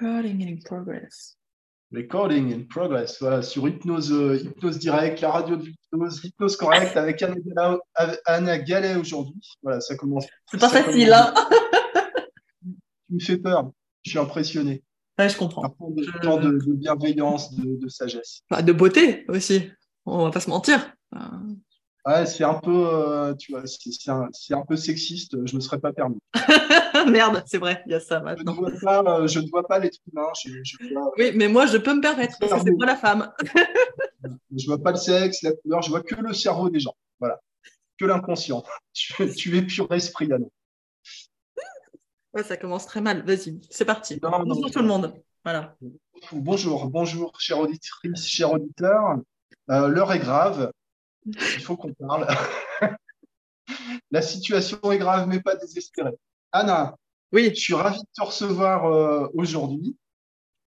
Recording in progress. Recording in progress. Voilà, sur Hypnose, euh, hypnose Direct, la radio de l'hypnose, Hypnose Correct avec Anna Gallet, avec Anna Gallet aujourd'hui. Voilà, ça commence. C'est pas facile, commence- hein Tu me fais peur. Je suis impressionné. Ouais, je comprends. Par contre, de, tant de, de bienveillance, de, de sagesse. Bah, de beauté aussi. On va pas se mentir. Euh, Ouais, c'est un peu, euh, tu vois, c'est un, un peu sexiste. Je ne me serais pas permis. Merde, c'est vrai, il y a ça Je ne vois pas, euh, je ne vois pas l'être humain. Je, je vois, Oui, mais moi, je peux me permettre, parce que c'est moi la femme. je vois pas le sexe, la couleur. Je vois que le cerveau des gens. Voilà, que l'inconscient. Tu, tu es pur esprit, Anna. Ouais, ça commence très mal. Vas-y, c'est parti. Non, non, Bonjour non. tout le monde. Voilà. Bonjour, bonjour, chère auditrice, chers auditeurs. Euh, L'heure est grave. Il faut qu'on parle. La situation est grave, mais pas désespérée. Anna, Oui, je suis ravi de te recevoir euh, aujourd'hui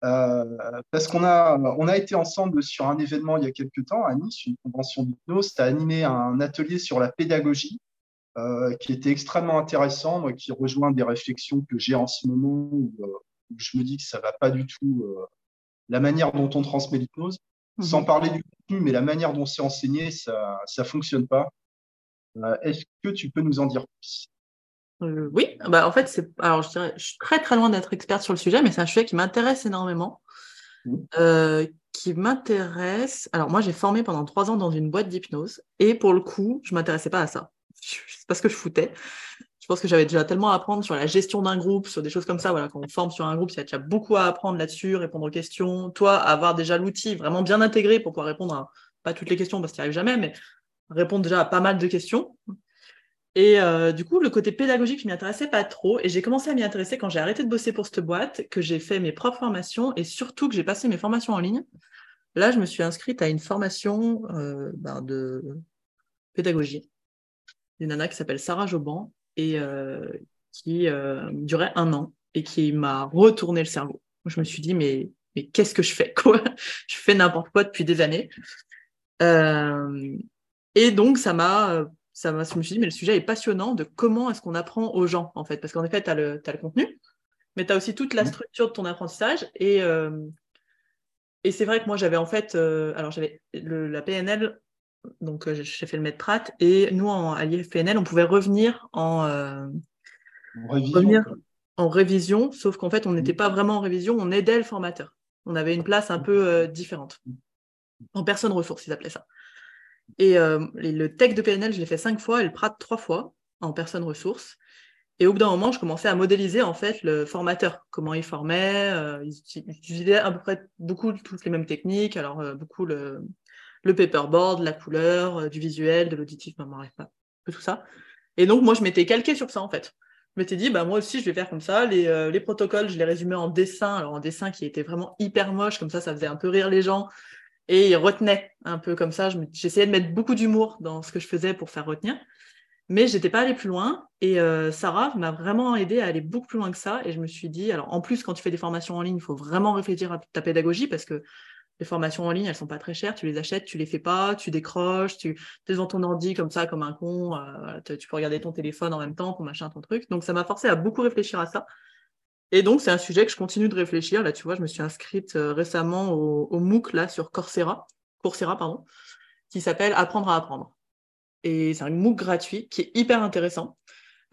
euh, parce qu'on a, on a été ensemble sur un événement il y a quelques temps à Nice, une convention d'hypnose. Tu as animé un atelier sur la pédagogie euh, qui était extrêmement intéressant, moi, qui rejoint des réflexions que j'ai en ce moment où, où je me dis que ça va pas du tout la manière dont on transmet l'hypnose. Mhm. Sans parler du contenu, mais la manière dont c'est enseigné, ça ça fonctionne pas. Est-ce que tu peux nous en dire plus? Euh, oui. Bah, en fait, c'est. Alors, je dirais, je suis très très loin d'être experte sur le sujet, mais c'est un sujet qui m'intéresse énormément. Mhm. Euh, qui m'intéresse. Alors, moi, j'ai formé pendant trois ans dans une boîte d'hypnose, et pour le coup, je m'intéressais pas à ça. C'est pas ce que je foutais. Je pense que j'avais déjà tellement à apprendre sur la gestion d'un groupe, sur des choses comme ça. Voilà, quand on forme sur un groupe, il y a déjà beaucoup à apprendre là-dessus, répondre aux questions. Toi, avoir déjà l'outil vraiment bien intégré pour pouvoir répondre à pas toutes les questions parce qu'il n'y arrive jamais, mais répondre déjà à pas mal de questions. Et euh, du coup, le côté pédagogique, je m'y intéressais pas trop. Et j'ai commencé à m'y intéresser quand j'ai arrêté de bosser pour cette boîte, que j'ai fait mes propres formations et surtout que j'ai passé mes formations en ligne. Là, je me suis inscrite à une formation euh, ben, de pédagogie d'une nana qui s'appelle Sarah Joban et euh, qui durait un an et qui m'a retourné le cerveau. Je me suis dit, mais, mais qu'est-ce que je fais quoi? Je fais n'importe quoi depuis des années. Et donc, ça m'a, ça m'a, je me suis dit, mais le sujet est passionnant de comment est-ce qu'on apprend aux gens, en fait. Parce qu'en effet, tu as le, contenu, mais tu as aussi toute la Mhm. structure de ton apprentissage. Et, euh, et c'est vrai que moi, j'avais en fait, euh, alors j'avais la PNL, donc euh, j'ai fait le maître Pratt, et nous, en, à l'IFPNL, on pouvait revenir en, euh, En révision, Revenir. quoi. en révision, sauf qu'en fait, on n'était pas vraiment en révision, on aidait le formateur. On avait une place un peu différente. En personne ressource, ils appelaient ça. Et, euh, et le tech de PNL, je l'ai fait cinq fois, et le Prat trois fois, en personne ressource. Et au bout d'un moment, je commençais à modéliser en fait le formateur, comment il formait. euh, ils uti- ils utilisaient à peu près beaucoup toutes les mêmes techniques, alors euh, beaucoup le, paperboard, la couleur, du visuel, de l'auditif, ben, bref, peu tout ça. Et donc, moi, je m'étais calqué sur ça en fait. Je m'étais dit, bah, moi aussi, je vais faire comme ça. Les, les protocoles, je les résumais en dessin, alors en dessin qui était vraiment hyper moche, comme ça, ça faisait un peu rire les gens. Et ils retenaient un peu comme ça. J'essayais de mettre beaucoup d'humour dans ce que je faisais pour faire retenir. Mais j'étais pas allée plus loin. Et euh, Sarah m'a vraiment aidé à aller beaucoup plus loin que ça. Et je me suis dit, alors en plus, quand tu fais des formations en ligne, il faut vraiment réfléchir à ta pédagogie parce que les formations en ligne, elles sont pas très chères. Tu les achètes, tu les fais pas, tu décroches, tu es devant ton ordi comme ça, comme un con. euh, tu peux regarder ton téléphone en même temps, ton machin, ton truc. Donc ça m'a forcé à beaucoup réfléchir à ça. Et donc, c'est un sujet que je continue de réfléchir. Là, tu vois, je me suis inscrite euh, récemment au, MOOC là, sur Coursera, Coursera pardon, qui s'appelle Apprendre à apprendre. Et c'est un MOOC gratuit qui est hyper intéressant,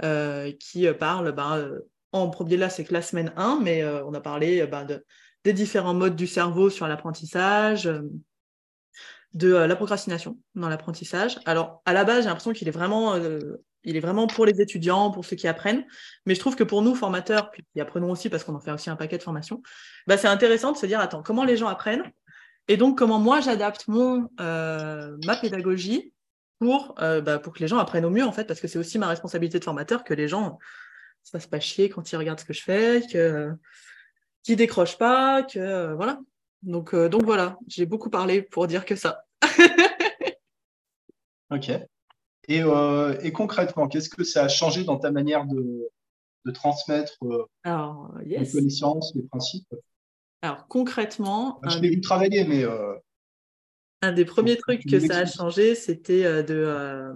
euh, qui euh, parle, euh, en premier là, c'est que la semaine 1, mais on a parlé ben, de, des différents modes du cerveau sur l'apprentissage, de la procrastination dans l'apprentissage. Alors, à la base, j'ai l'impression qu'il est vraiment, il est vraiment pour les étudiants, pour ceux qui apprennent. Mais je trouve que pour nous, formateurs, puis qui apprenons aussi parce qu'on en fait aussi un paquet de formations, bah, c'est intéressant de se dire, attends, comment les gens apprennent Et donc, comment moi, j'adapte mon, euh, ma pédagogie pour, euh, bah, pour que les gens apprennent au mieux, en fait, parce que c'est aussi ma responsabilité de formateur que les gens se fassent pas chier quand ils regardent ce que je fais, que, qu'ils décrochent pas, que, euh, voilà. Donc, donc voilà, j'ai beaucoup parlé pour dire que ça. Ok. Et, euh, et concrètement, qu'est-ce que ça a changé dans ta manière de, de transmettre euh, Alors, les connaissances, les principes? Alors, concrètement, Je l'ai des, vu travailler, mais euh, un des premiers trucs que ça a changé, c'était de.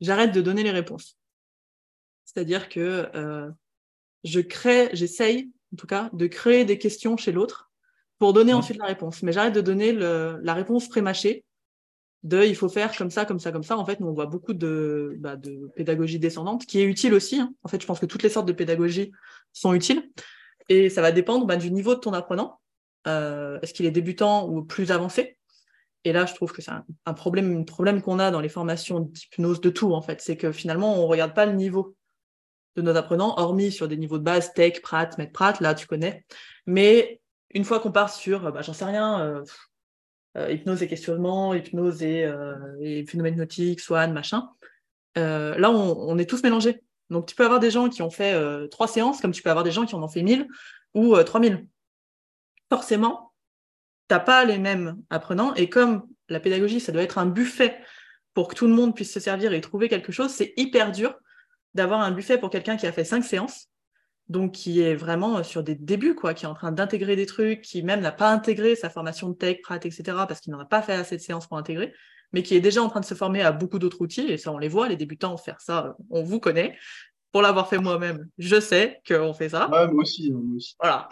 J'arrête de donner les réponses. C'est-à-dire que je crée, j'essaye en tout cas, de créer des questions chez l'autre pour donner ensuite la réponse. Mais j'arrête de donner la réponse prémâchée de il faut faire comme ça, comme ça, comme ça. En fait, nous, on voit beaucoup de, bah, de pédagogie descendante qui est utile aussi. Hein. En fait, je pense que toutes les sortes de pédagogie sont utiles. Et ça va dépendre bah, du niveau de ton apprenant. Euh, est-ce qu'il est débutant ou plus avancé? Et là, je trouve que c'est un, problème, problème qu'on a dans les formations d'hypnose de tout, en fait. C'est que finalement, on ne regarde pas le niveau de nos apprenants, hormis sur des niveaux de base, tech, prat, maître prat, là, tu connais. Mais une fois qu'on part sur, bah, j'en sais rien, euh, hypnose et questionnement, hypnose et, euh, et phénomènes hypnotiques, swan, machin. Euh, là, on, est tous mélangés. Donc, tu peux avoir des gens qui ont fait trois séances, comme tu peux avoir des gens qui en ont fait 1000 ou 3000. Forcément, tu n'as pas les mêmes apprenants. Et comme la pédagogie, ça doit être un buffet pour que tout le monde puisse se servir et trouver quelque chose, c'est hyper dur d'avoir un buffet pour quelqu'un qui a fait cinq séances donc qui est vraiment euh, sur des débuts, quoi, qui est en train d'intégrer des trucs, qui même n'a pas intégré sa formation de tech, prat, etc., parce qu'il n'en a pas fait assez de séances pour intégrer, mais qui est déjà en train de se former à beaucoup d'autres outils, et ça, on les voit, les débutants faire ça, euh, on vous connaît. Pour l'avoir fait moi-même, je sais qu'on fait ça. Ouais, moi aussi, moi aussi. Voilà.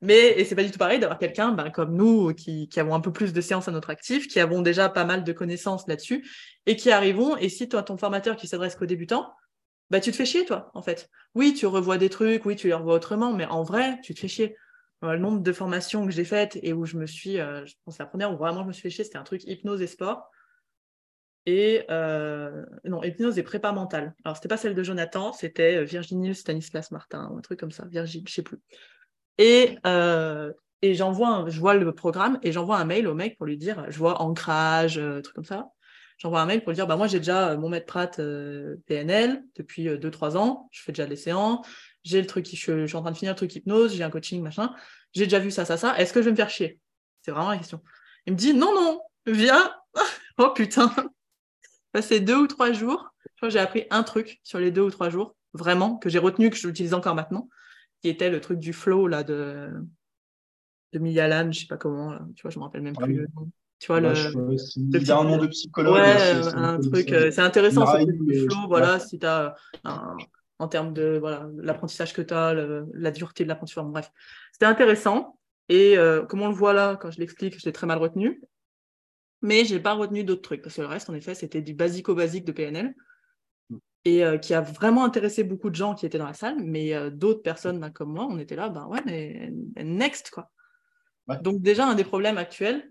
Mais, et c'est pas du tout pareil d'avoir quelqu'un ben, comme nous qui, qui, avons un peu plus de séances à notre actif, qui avons déjà pas mal de connaissances là-dessus, et qui arrivons, et si toi, ton formateur qui s'adresse qu'aux débutants, bah, tu te fais chier, toi, en fait. Oui, tu revois des trucs, oui, tu les revois autrement, mais en vrai, tu te fais chier. Euh, le nombre de formations que j'ai faites et où je me suis, euh, je pense la première où vraiment je me suis fait chier, c'était un truc hypnose et sport. Et euh, non, hypnose et prépa mentale. Alors, c'était pas celle de Jonathan, c'était Virginie Stanislas Martin, ou un truc comme ça, Virginie, je sais plus. Et, et j'envoie, je vois le programme et j'envoie un mail au mec pour lui dire, je vois ancrage, truc comme ça j'envoie un mail pour lui dire bah, moi, j'ai déjà euh, mon maître Prat euh, PNL depuis 2-3 euh, ans, je fais déjà des séances, j'ai le truc, je, je, suis en train de finir le truc hypnose, j'ai un coaching, machin, j'ai déjà vu ça, ça, ça, est-ce que je vais me faire chier? C'est vraiment la question. Il me dit non, non, viens. oh putain. Passé deux ou trois jours, je crois que j'ai appris un truc sur les deux ou trois jours, vraiment, que j'ai retenu, que j'utilise encore maintenant, qui était le truc du flow là, de, de Miyalan, je sais pas comment, tu vois, je me rappelle même plus. Tu vois, le, il y a un nom de psychologue. Ouais, un truc, euh, c'est intéressant, ce truc du flow, voilà, si tu as en termes de voilà, l'apprentissage que tu as, la dureté de l'apprentissage, bref. C'était intéressant. Et euh, comme on le voit là, quand je l'explique, je l'ai très mal retenu. Mais je n'ai pas retenu d'autres trucs, parce que le reste, en effet, c'était du basico-basique de PNL, et euh, qui a vraiment intéressé beaucoup de gens qui étaient dans la salle, mais d'autres personnes bah, comme moi, on était là, ben ouais, mais next, quoi. Donc déjà, un des problèmes actuels,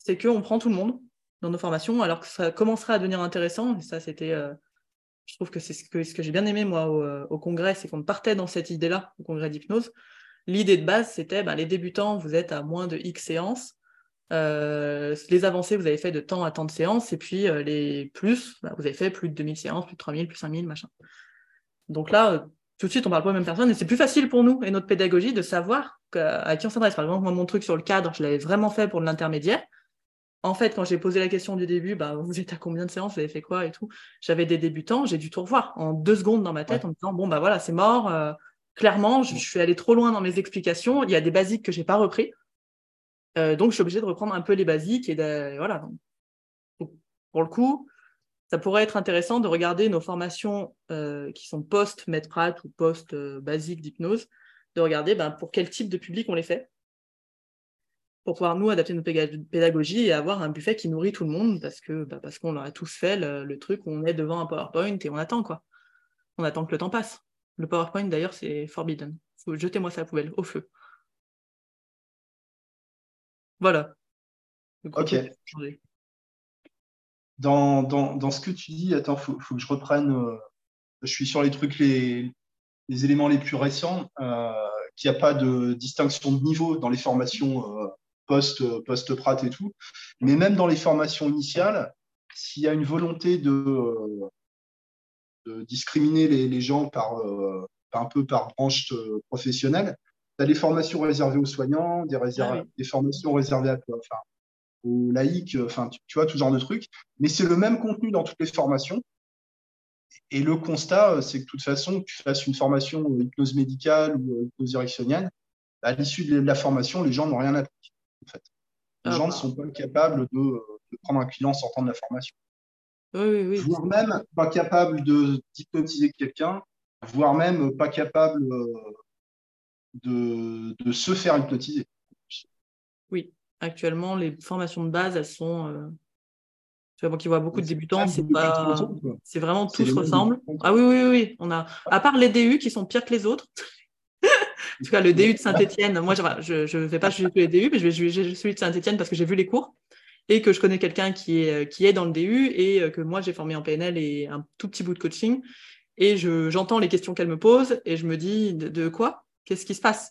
c'est qu'on prend tout le monde dans nos formations, alors que ça commencera à devenir intéressant. Et ça, c'était, euh, je trouve que c'est ce que, ce que j'ai bien aimé, moi, au, euh, congrès, c'est qu'on partait dans cette idée-là, au congrès d'hypnose. L'idée de base, c'était ben, les débutants, vous êtes à moins de X séances. Euh, les avancées, vous avez fait de temps à temps de séances. Et puis les plus, ben, vous avez fait plus de 2000 séances, plus de 3000, plus 5000, machin. Donc là, tout de suite, on parle pas aux mêmes personnes. Et c'est plus facile pour nous et notre pédagogie de savoir à qui on s'adresse. Par exemple, moi, mon truc sur le cadre, je l'avais vraiment fait pour l'intermédiaire en fait, quand j'ai posé la question du début, bah, vous êtes à combien de séances, vous avez fait quoi et tout, j'avais des débutants, j'ai dû tout revoir en deux secondes dans ma tête en me disant, bon, bah voilà, c'est mort. Euh, clairement, je, suis allé trop loin dans mes explications. Il y a des basiques que j'ai pas repris. Euh, donc, je suis obligée de reprendre un peu les basiques. Et voilà. pour le coup, ça pourrait être intéressant de regarder nos formations euh, qui sont post-Medprat ou post-basique d'hypnose, de regarder ben, pour quel type de public on les fait pour pouvoir nous adapter notre pédagogie et avoir un buffet qui nourrit tout le monde parce que bah, parce qu'on a tous fait le, truc où on est devant un PowerPoint et on attend quoi. On attend que le temps passe. Le PowerPoint d'ailleurs c'est forbidden. Faut jetez-moi ça à la poubelle au feu. Voilà. ok. Dans, dans, dans, ce que tu dis, attends, faut, faut que je reprenne. Euh, je suis sur les trucs les, les éléments les plus récents. Euh, qu'il n'y a pas de distinction de niveau dans les formations euh, post, post prat et tout. Mais même dans les formations initiales, s'il y a une volonté de, de discriminer les, les gens par, euh, un peu par branche euh, professionnelle, tu as des formations réservées aux soignants, des, ah des formations réservées à toi, enfin, aux laïcs, enfin, tu, vois, tout genre de trucs. Mais c'est le même contenu dans toutes les formations. Et le constat, c'est que de toute façon, que tu fasses une formation hypnose médicale ou hypnose érectionienne, à l'issue de la formation, les gens n'ont rien appris. En fait. Les ah gens ne bah. sont pas capables de, prendre un client sortant de la formation. Oui, oui, voire même pas capable d'hypnotiser quelqu'un, voire même pas capable euh, de, de se faire hypnotiser. Oui, actuellement, les formations de base, elles sont. Euh... Tu vois, moi qui vois beaucoup de débutants, c'est pas. C'est vraiment tout se ressemble. Ah oui, oui, oui. On a, à part les DU qui sont pires que les autres. En tout cas, le DU de Saint-Etienne, moi, je ne vais pas juger les DU, mais je vais juger celui de Saint-Etienne parce que j'ai vu les cours et que je connais quelqu'un qui est, qui est dans le DU et que moi, j'ai formé en PNL et un tout petit bout de coaching. Et j'entends les questions qu'elle me pose et je me dis de, quoi? Qu'est-ce qui se passe?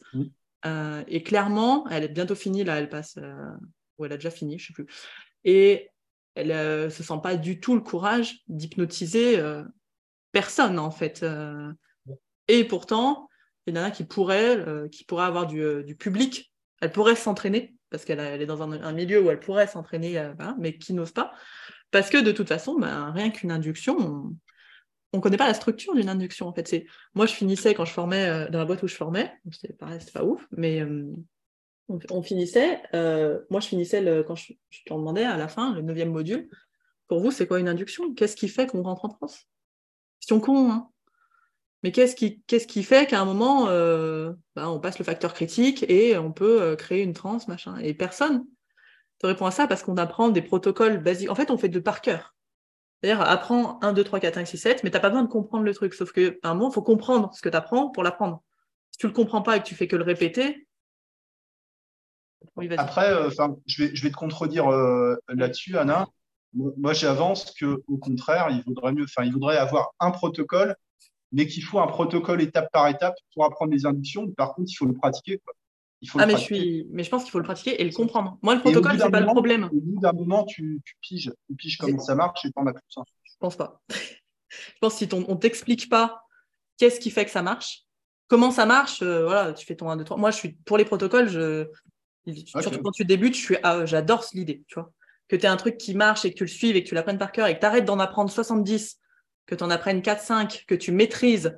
Euh, Et clairement, elle est bientôt finie, là, elle passe, euh, ou elle a déjà fini, je ne sais plus. Et elle ne euh, se sent pas du tout le courage d'hypnotiser personne, en fait. Et pourtant, il y en a qui pourraient, qui pourraient avoir du, du public, elle pourrait s'entraîner, parce qu'elle est dans un, milieu où elle pourrait s'entraîner, mais qui n'ose pas. Parce que de toute façon, ben, rien qu'une induction, on ne connaît pas la structure d'une induction en fait. Moi je finissais quand je formais euh, dans la boîte où je formais, c'était pas ouf, mais euh, on, finissait. Euh, moi je finissais le, quand je, je t'en demandais à la fin le neuvième module. Pour vous, c'est quoi une induction? Qu'est-ce qui fait qu'on rentre en France? Question con, hein mais qu'est-ce qui, qui fait qu'à un moment, bah, on passe le facteur critique et on peut créer une transe, machin? Et personne te répond à ça parce qu'on apprend des protocoles basiques. En fait, on fait de par cœur. C'est-à-dire, apprends 1, 2, 3, 4, 5, 6, 7, mais tu n'as pas besoin de comprendre le truc. Sauf qu'à un moment, il faut comprendre ce que tu apprends pour l'apprendre. Si tu ne le comprends pas et que tu fais que le répéter. Après, euh, je, vais, je vais te contredire euh, là-dessus, Anna. Moi, j'avance qu'au contraire, il vaudrait mieux, enfin, il vaudrait avoir un protocole, mais qu'il faut un protocole étape par étape pour apprendre les inductions. Par contre, il faut le pratiquer. Il faut ah, mais, je suis... mais je pense qu'il faut le pratiquer et le comprendre. Moi, le protocole, c'est pas le problème. Au bout d'un moment, tu, tu, piges, tu piges comment ça marche et t'en as plus ça. Je pense pas. je pense que si on t'explique pas qu'est-ce qui fait que ça marche, comment ça marche, euh, voilà, tu fais ton 1, 2, 3. Moi, je suis pour les protocoles, je... surtout quand tu débutes, je suis... Ah, j'adore l'idée, tu vois. Que tu aies un truc qui marche et que tu le suives et que tu l'apprennes par cœur et que tu arrêtes d'en apprendre 70, que tu en apprennes 4, 5, que tu maîtrises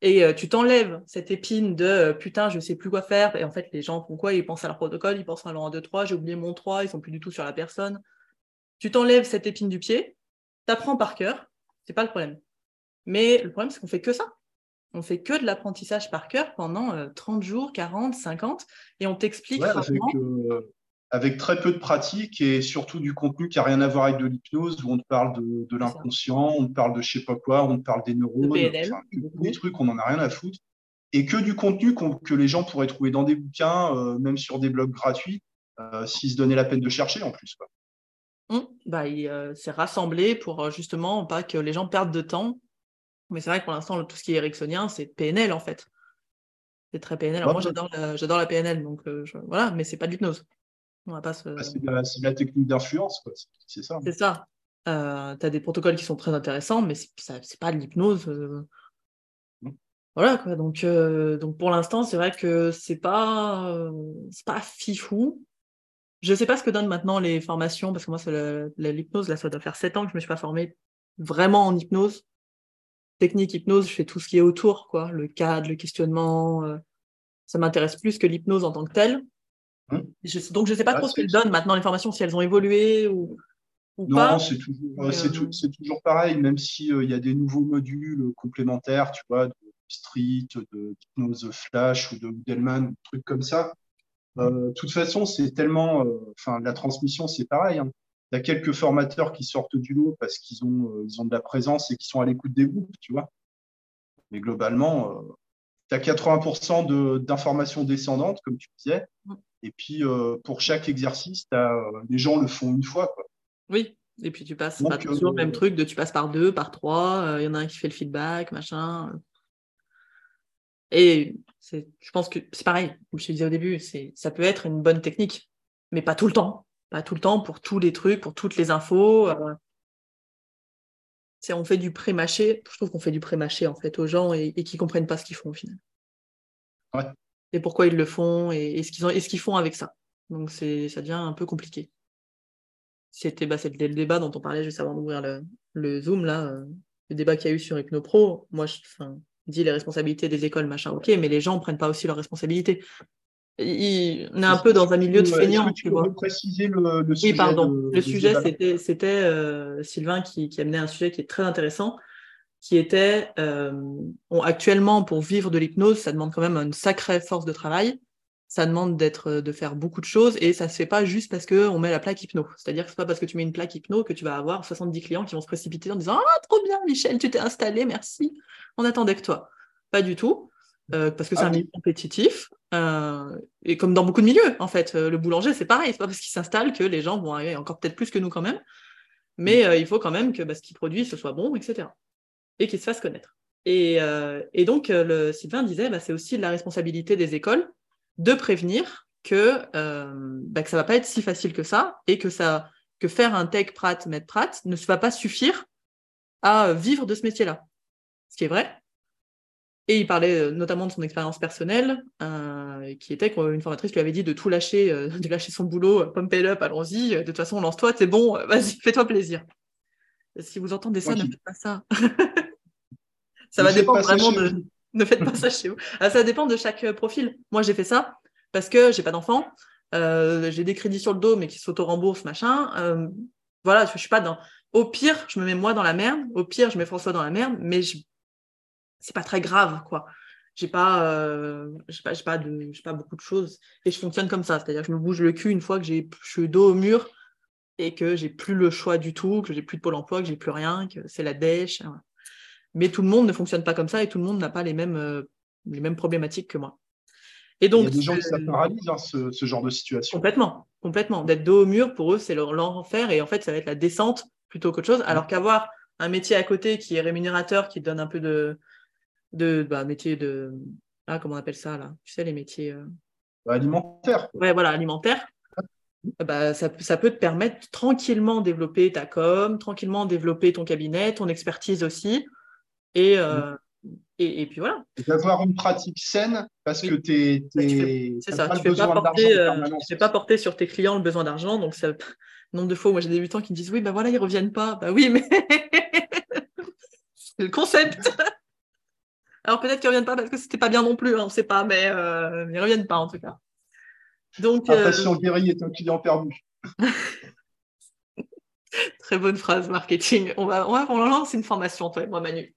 et euh, tu t'enlèves cette épine de euh, putain, je sais plus quoi faire. Et en fait, les gens font quoi? Ils pensent à leur protocole, ils pensent à leur 1, 2, 3, j'ai oublié mon 3, ils sont plus du tout sur la personne. Tu t'enlèves cette épine du pied, tu apprends par cœur, c'est pas le problème. Mais le problème, c'est qu'on fait que ça. On fait que de l'apprentissage par cœur pendant 30 euh, jours, 40, 50, et on t'explique avec très peu de pratique et surtout du contenu qui n'a rien à voir avec de l'hypnose, où on te parle de, l'inconscient, on te parle de je sais pas quoi, on te parle des neurones, des trucs, on n'en a rien à foutre. Et que du contenu que les gens pourraient trouver dans des bouquins, euh, même sur des blogs gratuits, euh, s'ils se donnaient la peine de chercher en plus. Quoi. Mmh. bah, il euh, s'est rassemblé pour justement pas que les gens perdent de temps. Mais c'est vrai que pour l'instant, tout ce qui est ericksonien, c'est PNL en fait. C'est très PNL. Alors moi, j'adore la, la PNL, donc voilà, mais c'est pas de l'hypnose. Bah, c'est de, la technique d'influence, c'est ça. C'est ça. Euh, tu as des protocoles qui sont très intéressants, mais c'est pas de l'hypnose. Euh. Mm. Voilà, quoi. Donc, euh, donc pour l'instant, c'est vrai que c'est pas, c'est pas fifou. Je sais pas ce que donnent maintenant les formations, parce que moi, c'est l'hypnose, là, ça doit faire 7 ans que je me suis pas formée vraiment en hypnose. Technique hypnose, je fais tout ce qui est autour, quoi. Le cadre, le questionnement. ça m'intéresse plus que l'hypnose en tant que telle. Hein donc, je ne sais pas trop ce qu'elles donnent maintenant, les formations, si elles ont évolué ou, pas. Non, c'est toujours, c'est toujours pareil, même s'il euh, y a des nouveaux modules complémentaires, tu vois, de Street, de Hypnose Flash ou de Delman, des trucs comme ça. Euh, de toute façon, c'est tellement. Euh, enfin, la transmission, c'est pareil. Hein. Il y a quelques formateurs qui sortent du lot parce qu'ils ont, ils ont de la présence et qui sont à l'écoute des groupes, tu vois. Mais globalement, tu as 80% d'informations descendantes, comme tu disais. Et puis, euh, pour chaque exercice, euh, les gens le font une fois. Quoi. Oui, et puis tu passes pas toujours le même truc de tu passes par deux, par trois, euh, il y en a un qui fait le feedback, machin. Et je pense que c'est pareil, comme je te disais au début, ça peut être une bonne technique, mais pas tout le temps. Pas tout le temps pour tous les trucs, pour toutes les infos. On fait du pré-mâché. Je trouve qu'on fait du pré-mâché en fait aux gens et, et qui comprennent pas ce qu'ils font au final. Ouais et pourquoi ils le font et, ce qu'ils ont, et ce qu'ils font avec ça. Donc c'est, ça devient un peu compliqué. C'était bah, le débat dont on parlait juste avant d'ouvrir le, le Zoom, là, euh, le débat qu'il y a eu sur HypnoPro. Moi, je dis les responsabilités des écoles, machin, ok, mais les gens ne prennent pas aussi leurs responsabilités. on est un peu dans un milieu de feignants. Tu, peux préciser le, le sujet Oui, pardon. le sujet, c'était, c'était euh, Sylvain qui, qui amenait un sujet qui est très intéressant. Qui était actuellement pour vivre de l'hypnose, ça demande quand même une sacrée force de travail ça demande d'être, de faire beaucoup de choses et ça se fait pas juste parce qu'on met la plaque hypno. C'est-à-dire que c'est pas parce que tu mets une plaque hypno que tu vas avoir 70 clients qui vont se précipiter en disant Ah, trop bien, Michel, tu t'es installé, merci. On attendait que toi. Pas du tout, euh, parce que c'est ah un milieu compétitif. Euh, et comme dans beaucoup de milieux, en fait, euh, le boulanger, c'est pareil. C'est pas parce qu'il s'installe que les gens vont arriver encore peut-être plus que nous quand même. Mais il faut quand même que bah, ce qu'il produit, ce soit bon, etc. Et qu'il se fasse connaître. Et, et donc, le Sylvain disait, bah, c'est aussi la responsabilité des écoles de prévenir que, euh, bah, que ça va pas être si facile que ça et que, ça, que faire un tech prat, maître prat ne va pas suffire à vivre de ce métier-là. Ce qui est vrai. Et il parlait euh, notamment de son expérience personnelle, euh, qui était qu'une formatrice lui avait dit de tout lâcher, euh, de lâcher son boulot, pump it up, allons-y, de toute façon, lance-toi, c'est bon, vas-y, fais-toi plaisir. Si vous entendez ça, ne faites pas ça. ça va dépendre vraiment de ne faites pas ça chez vous. Ah, ça dépend de chaque euh, profil. Moi, j'ai fait ça parce que j'ai pas d'enfant, euh, j'ai des crédits sur le dos, mais qui s'auto-remboursent, machin. Euh, voilà, je, suis pas dans. Au pire, je me mets moi dans la merde. Au pire, je mets François dans la merde, mais je... c'est pas très grave, quoi. J'ai pas, j'ai pas, pas, de, pas beaucoup de choses et je fonctionne comme ça. C'est-à-dire, je me bouge le cul une fois que j'ai, je suis dos au mur et que j'ai plus le choix du tout, que j'ai plus de pôle emploi, que j'ai plus rien, que c'est la dèche. Mais tout le monde ne fonctionne pas comme ça et tout le monde n'a pas les mêmes, euh, les mêmes problématiques que moi. Et donc, Il y a des gens qui ça paralyse, hein, ce, genre de situation. Complètement, complètement. D'être dos au mur, pour eux, c'est l'enfer et en fait, ça va être la descente plutôt qu'autre chose. Alors qu'avoir un métier à côté qui est rémunérateur, qui donne un peu de, de bah, métier de, ah, comment on appelle ça là? Tu sais, les métiers euh, bah, alimentaires. Ouais, voilà, alimentaire. Bah, ça, ça, peut te permettre tranquillement développer ta com, tranquillement développer ton cabinet, ton expertise aussi, euh, et, et, puis voilà. D'avoir une pratique saine parce que tu es. C'est ça, tu ne fais, pas euh, pas porter sur tes clients le besoin d'argent. Donc, ça, nombre de fois, moi j'ai des débutants qui me disent Oui, ben voilà, ils ne reviennent pas. Bah oui, mais c'est le concept. Alors peut-être qu'ils ne reviennent pas parce que c'était pas bien non plus, hein, on ne sait pas, mais euh, ils ne reviennent pas en tout cas. Donc, Un patient guéri est un client perdu. Très bonne phrase marketing. On va, on va on lance une formation, toi et moi, Manu.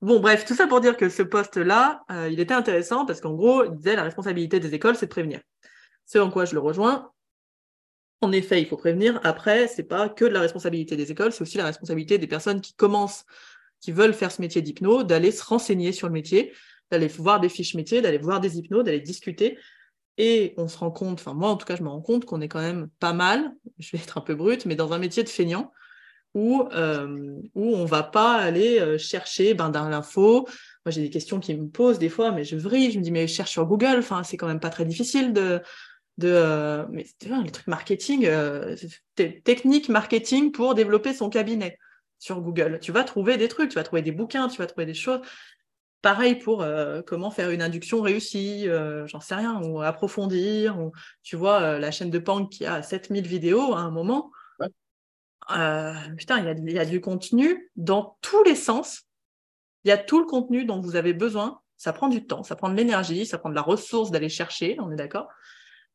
Bon, bref, tout ça pour dire que ce poste-là, euh, il était intéressant parce qu'en gros, il disait la responsabilité des écoles, c'est de prévenir. Ce en quoi je le rejoins. En effet, il faut prévenir. Après, c'est pas que de la responsabilité des écoles, c'est aussi la responsabilité des personnes qui commencent, qui veulent faire ce métier d'hypno, d'aller se renseigner sur le métier, d'aller voir des fiches métiers, d'aller voir des hypnos, d'aller discuter. Et on se rend compte, enfin moi en tout cas je me rends compte qu'on est quand même pas mal, je vais être un peu brute, mais dans un métier de feignant, où, euh, où on va pas aller euh, chercher ben, dans l'info. Moi, j'ai des questions qui me posent des fois, mais je vrille, je me dis, mais je cherche sur Google, enfin, c'est quand même pas très difficile de. de euh, mais le truc marketing, euh, technique marketing pour développer son cabinet sur Google. Tu vas trouver des trucs, tu vas trouver des bouquins, tu vas trouver des choses. Pareil pour euh, comment faire une induction réussie, j'en sais rien, ou approfondir. Ou, tu vois, la chaîne de Pang qui a 7000 vidéos à un moment, euh, putain, il y, a, du contenu dans tous les sens. Il y a tout le contenu dont vous avez besoin. Ça prend du temps, ça prend de l'énergie, ça prend de la ressource d'aller chercher, on est d'accord.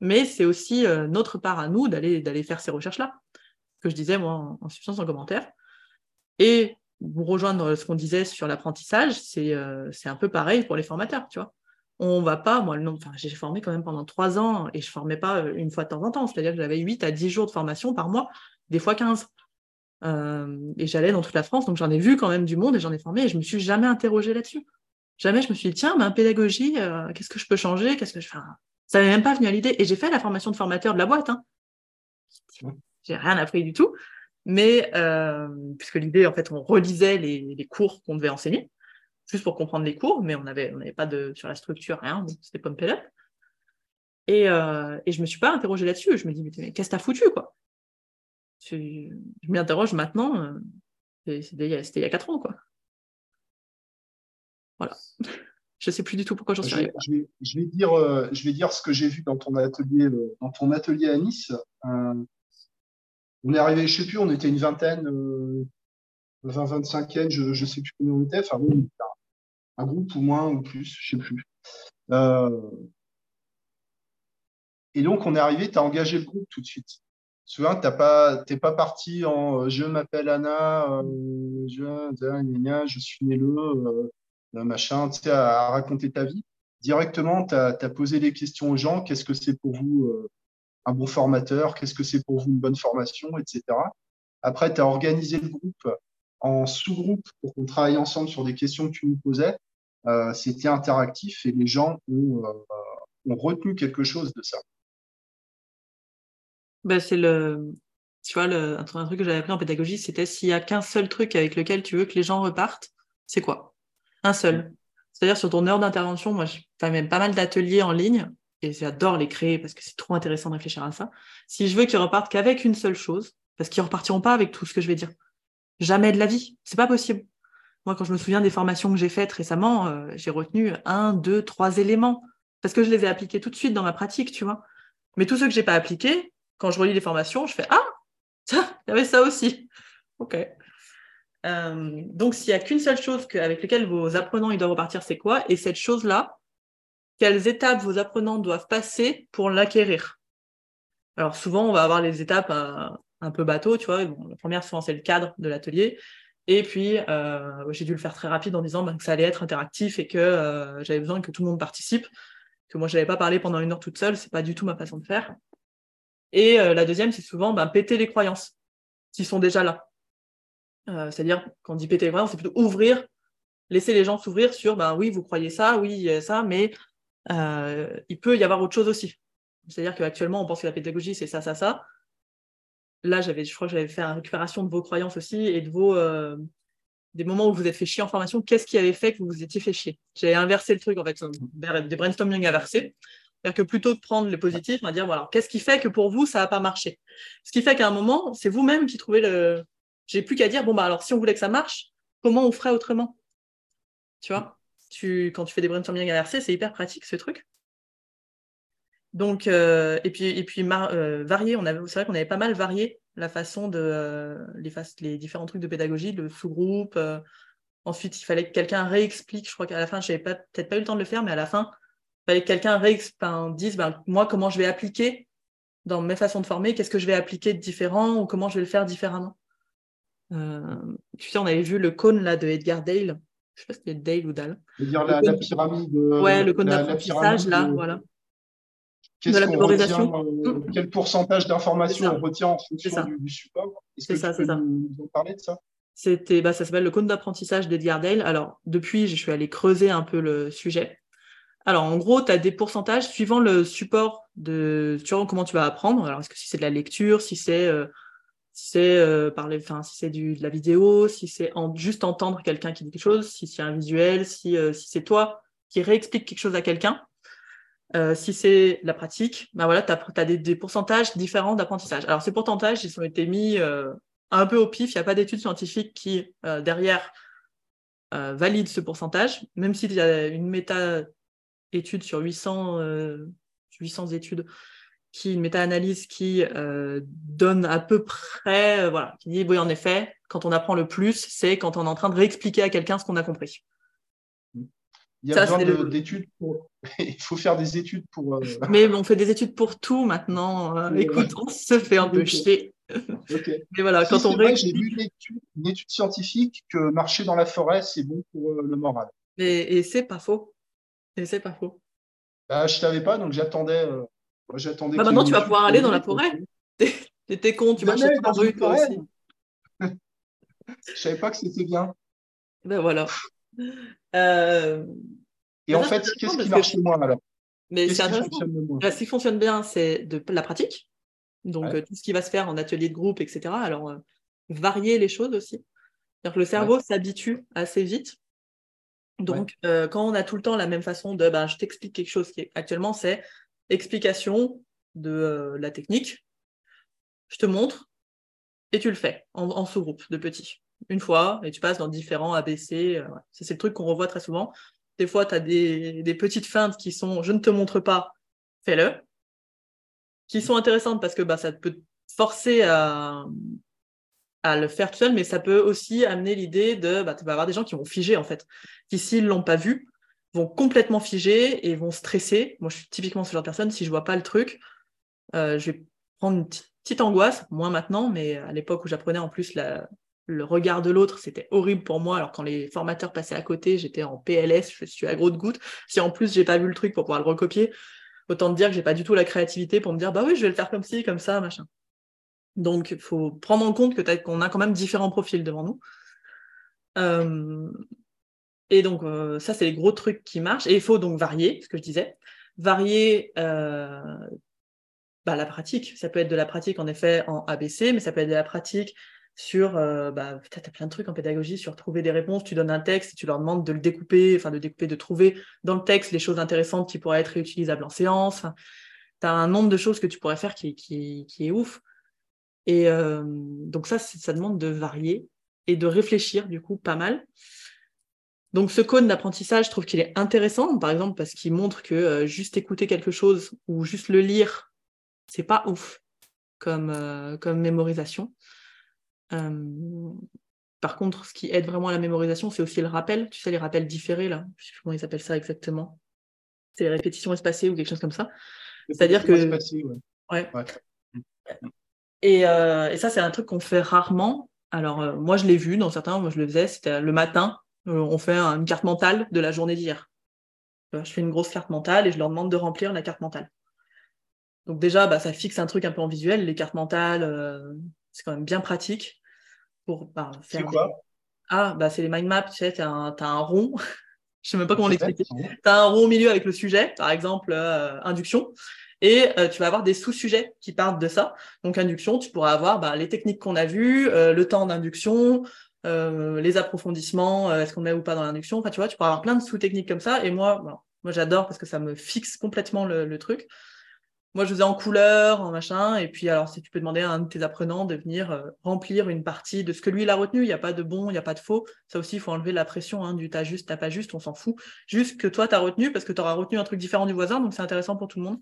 Mais c'est aussi euh, notre part à nous d'aller d'aller faire ces recherches-là. Que je disais moi en, substance en commentaire. Et vous rejoindre ce qu'on disait sur l'apprentissage, c'est euh, c'est un peu pareil pour les formateurs, tu vois. On va pas, moi, enfin, j'ai formé quand même pendant trois ans et je formais pas une fois de temps en temps. C'est-à-dire que j'avais 8 à 10 jours de formation par mois, des fois 15. Euh, et j'allais dans toute la France, donc j'en ai vu quand même du monde et j'en ai formé et je me suis jamais interrogée là-dessus. Jamais je me suis dit, tiens, ben, pédagogie, euh, qu'est-ce que je peux changer? Qu'est-ce que je fais Ça m'est même pas venu à l'idée. Et j'ai fait la formation de formateur de la boîte. Hein. J'ai rien appris du tout. Mais euh, puisque l'idée, en fait, on relisait les, les cours qu'on devait enseigner, juste pour comprendre les cours, mais on n'avait on pas de sur la structure, rien, c'était pas up. Et, euh, et je me suis pas interrogée là-dessus. Je me dis, mais, mais qu'est-ce que t'as foutu, quoi? Je, je m'y interroge maintenant. Euh, c'était il y a quatre ans, quoi. Voilà. Je ne sais plus du tout pourquoi j'en suis arrivé. Je vais, je vais, dire, euh, je vais dire ce que j'ai vu dans ton atelier, euh, dans ton atelier à Nice. on est arrivé, je ne sais plus, on était une vingtaine, 20, 25 je ne sais plus combien on était. Enfin, bon, un, groupe ou moins ou plus, je ne sais plus. et donc, on est arrivé, tu as engagé le groupe tout de suite tu vois, t'as pas, t'es pas parti en je m'appelle Anna, je, je suis né le, machin, tu sais, à, raconter ta vie. Directement, tu as, posé des questions aux gens. Qu'est-ce que c'est pour vous un bon formateur, qu'est-ce que c'est pour vous une bonne formation, etc. Après, tu as organisé le groupe en sous-groupe pour qu'on travaille ensemble sur des questions que tu nous posais. Euh, C'était interactif et les gens euh, ont, retenu quelque chose de ça. Ben, c'est le, tu vois, le, un truc que j'avais appris en pédagogie, c'était s'il y a qu'un seul truc avec lequel tu veux que les gens repartent, c'est quoi? Un seul. C'est-à-dire sur ton heure d'intervention, moi, je fais même pas mal d'ateliers en ligne et j'adore les créer parce que c'est trop intéressant de réfléchir à ça. Si je veux qu'ils repartent qu'avec une seule chose, parce qu'ils repartiront pas avec tout ce que je vais dire. Jamais de la vie, c'est pas possible. Moi, quand je me souviens des formations que j'ai faites récemment, euh, j'ai retenu un, deux, trois éléments parce que je les ai appliqués tout de suite dans ma pratique, tu vois. Mais tous ceux que j'ai pas appliqués, quand je relis les formations, je fais ah, il y avait ça aussi. Ok. Euh, donc, s'il y a qu'une seule chose avec laquelle vos apprenants ils doivent repartir, c'est quoi? Et cette chose-là, quelles étapes vos apprenants doivent passer pour l'acquérir? Alors souvent, on va avoir les étapes un, peu bateau, tu vois. la première, souvent, c'est le cadre de l'atelier. Et puis, euh, j'ai dû le faire très rapide en disant bah, que ça allait être interactif et que euh, j'avais besoin que tout le monde participe, que moi, je n'avais pas parlé pendant une heure toute seule, c'est pas du tout ma façon de faire. Et la deuxième, c'est souvent bah, péter les croyances, qui sont déjà là. C'est-à-dire, quand on dit péter les croyances, c'est plutôt ouvrir, laisser les gens s'ouvrir sur, ben oui, vous croyez ça, oui, ça, mais euh, il peut y avoir autre chose aussi. C'est-à-dire qu'actuellement, on pense que la pédagogie, c'est ça, ça, ça. Là, j'avais, je crois que j'avais fait une récupération de vos croyances aussi et de vos euh, des moments où vous vous êtes fait chier en formation. Qu'est-ce qui avait fait que vous vous étiez fait chier? J'ai inversé le truc, en fait, des brainstorming inversés. C'est-à-dire que plutôt que prendre le positif, on va dire, voilà, qu'est-ce qui fait que pour vous, ça n'a pas marché? Ce qui fait qu'à un moment, c'est vous-même qui trouvez le. J'ai plus qu'à dire, bon, bah alors, si on voulait que ça marche, comment on ferait autrement? Tu vois? Quand tu fais des brainstorming inversés, c'est hyper pratique ce truc. Donc, euh, et puis, et puis euh, varier, c'est vrai qu'on avait pas mal varié la façon de euh, les, les, différents trucs de pédagogie, le sous-groupe. ensuite, il fallait que quelqu'un réexplique. Je crois qu'à la fin, je n'avais peut-être pas eu le temps de le faire, mais à la fin, fallait que quelqu'un dise ben, moi comment je vais appliquer dans mes façons de former, qu'est-ce que je vais appliquer de différent ou comment je vais le faire différemment. tu sais, on avait vu le cône là de Edgar Dale je sais pas si c'était Dale ou Dal. dire la, la, pyramide. Ouais, le code d'apprentissage, là, voilà. De la mémorisation. Euh, mm. Quel pourcentage d'informations on retient en fonction du, support? C'est ça, c'est ça. Parler de ça? C'était, bah, ça s'appelle le cône d'apprentissage d'Edgar Dale. Alors, depuis, je suis allée creuser un peu le sujet. Alors, en gros, tu as des pourcentages suivant le support de comment tu vas apprendre. Alors, est-ce que si c'est de la lecture, si c'est euh, si euh, enfin si c'est de la vidéo, si c'est juste entendre quelqu'un qui dit quelque chose, si c'est un visuel, si, euh, si c'est toi qui réexplique quelque chose à quelqu'un, si c'est la pratique, ben voilà, tu as, des, pourcentages différents d'apprentissage. Alors ces pourcentages, ils ont été mis un peu au pif, il n'y a pas d'études scientifiques qui, derrière, valident ce pourcentage, même s'il y a une méta-étude sur 800, 800 études qui une méta-analyse qui euh, donne à peu près, euh, voilà, qui dit oui en effet, quand on apprend le plus, c'est quand on est en train de réexpliquer à quelqu'un ce qu'on a compris. Il y a besoin d'études pour. Il faut faire des études pour. Euh, Mais on fait des études pour tout maintenant. Écoute, on se fait un peu chier. Mais voilà, quand on J'ai lu une étude, une étude, scientifique que marcher dans la forêt, c'est bon pour le moral. Et, et c'est pas faux. C'est pas faux. Bah, je savais pas, donc j'attendais j'attendais. Bah maintenant, tu vas pouvoir aller dans la forêt. T'étais con, tu marchais dans la rue, toi aussi. Je savais pas que c'était bien. Ben voilà. Euh... Et en fait, qu'est-ce qui marche que... moins alors? Mais c'est ce qui fonctionne bien, c'est de la pratique. Donc, euh, tout ce qui va se faire en atelier de groupe, etc. Alors, euh, varier les choses aussi. Que le cerveau s'habitue assez vite. Donc, euh, quand on a tout le temps la même façon de ben, je t'explique quelque chose qui actuellement, c'est explication de euh, la technique, je te montre et tu le fais en, sous-groupe de petits. Une fois, et tu passes dans différents ABC. Euh, c'est le truc qu'on revoit très souvent. Des fois, tu as des, petites feintes qui sont je ne te montre pas, fais-le, qui sont intéressantes parce que bah, ça peut forcer à, le faire tout seul, mais ça peut aussi amener l'idée de, bah, tu vas avoir des gens qui vont figer en fait, qui s'ils l'ont pas vu, vont complètement figer et vont stresser. Moi, je suis typiquement ce genre de personne. Si je vois pas le truc, euh, je vais prendre une petite angoisse, moins maintenant, mais à l'époque où j'apprenais en plus le regard de l'autre, c'était horrible pour moi. Alors quand les formateurs passaient à côté, j'étais en PLS, je suis à gros de gouttes. Si en plus j'ai pas vu le truc pour pouvoir le recopier, autant te dire que j'ai pas du tout la créativité pour me dire bah oui, je vais le faire comme ci, comme ça, machin. Donc il faut prendre en compte que qu'on a quand même différents profils devant nous. Euh, et donc euh, ça, c'est les gros trucs qui marchent. Et il faut donc varier, ce que je disais, varier euh, bah, la pratique. Ça peut être de la pratique en effet en ABC, mais ça peut être de la pratique sur, bah, tu as plein de trucs en pédagogie sur trouver des réponses. Tu donnes un texte et tu leur demandes de le découper, enfin de découper, de trouver dans le texte les choses intéressantes qui pourraient être réutilisables en séance. tu as un nombre de choses que tu pourrais faire qui, qui, qui est ouf. Et euh, donc ça, ça demande de varier et de réfléchir du coup pas mal. Donc ce cône d'apprentissage, je trouve qu'il est intéressant, par exemple parce qu'il montre que euh, juste écouter quelque chose ou juste le lire, c'est pas ouf comme, euh, comme mémorisation. par contre, ce qui aide vraiment à la mémorisation, c'est aussi le rappel. Tu sais, les rappels différés, là, je sais plus comment ils appellent ça exactement. C'est les répétitions espacées ou quelque chose comme ça. C'est-à-dire que. ouais. Euh, et, ça, c'est un truc qu'on fait rarement. Alors, euh, moi, je l'ai vu dans certains, moi, je le faisais, c'était le matin, euh, on fait une carte mentale de la journée d'hier. je fais une grosse carte mentale et je leur demande de remplir la carte mentale. Donc, déjà, bah, ça fixe un truc un peu en visuel. Les cartes mentales, c'est quand même bien pratique pour bah, faire. C'est quoi? Ah, bah, c'est les mind maps, tu sais, tu as, un rond. je sais même pas comment l'expliquer. Tu as un rond au milieu avec le sujet, par exemple, induction. Et euh, tu vas avoir des sous-sujets qui partent de ça. Donc, induction, tu pourras avoir bah, les techniques qu'on a vues, euh, le temps d'induction, euh, les approfondissements, est-ce qu'on met ou pas dans l'induction. Enfin, tu vois, tu pourras avoir plein de sous-techniques comme ça. Et moi, moi j'adore parce que ça me fixe complètement le, truc. Moi, je faisais en couleur, en machin. Et puis, alors, si tu peux demander à un de tes apprenants de venir remplir une partie de ce que lui, il a retenu, il n'y a pas de bon, il n'y a pas de faux. Ça aussi, il faut enlever la pression hein, du t'as juste, t'as pas juste, on s'en fout. Juste que toi, tu as retenu parce que tu auras retenu un truc différent du voisin. Donc, c'est intéressant pour tout le monde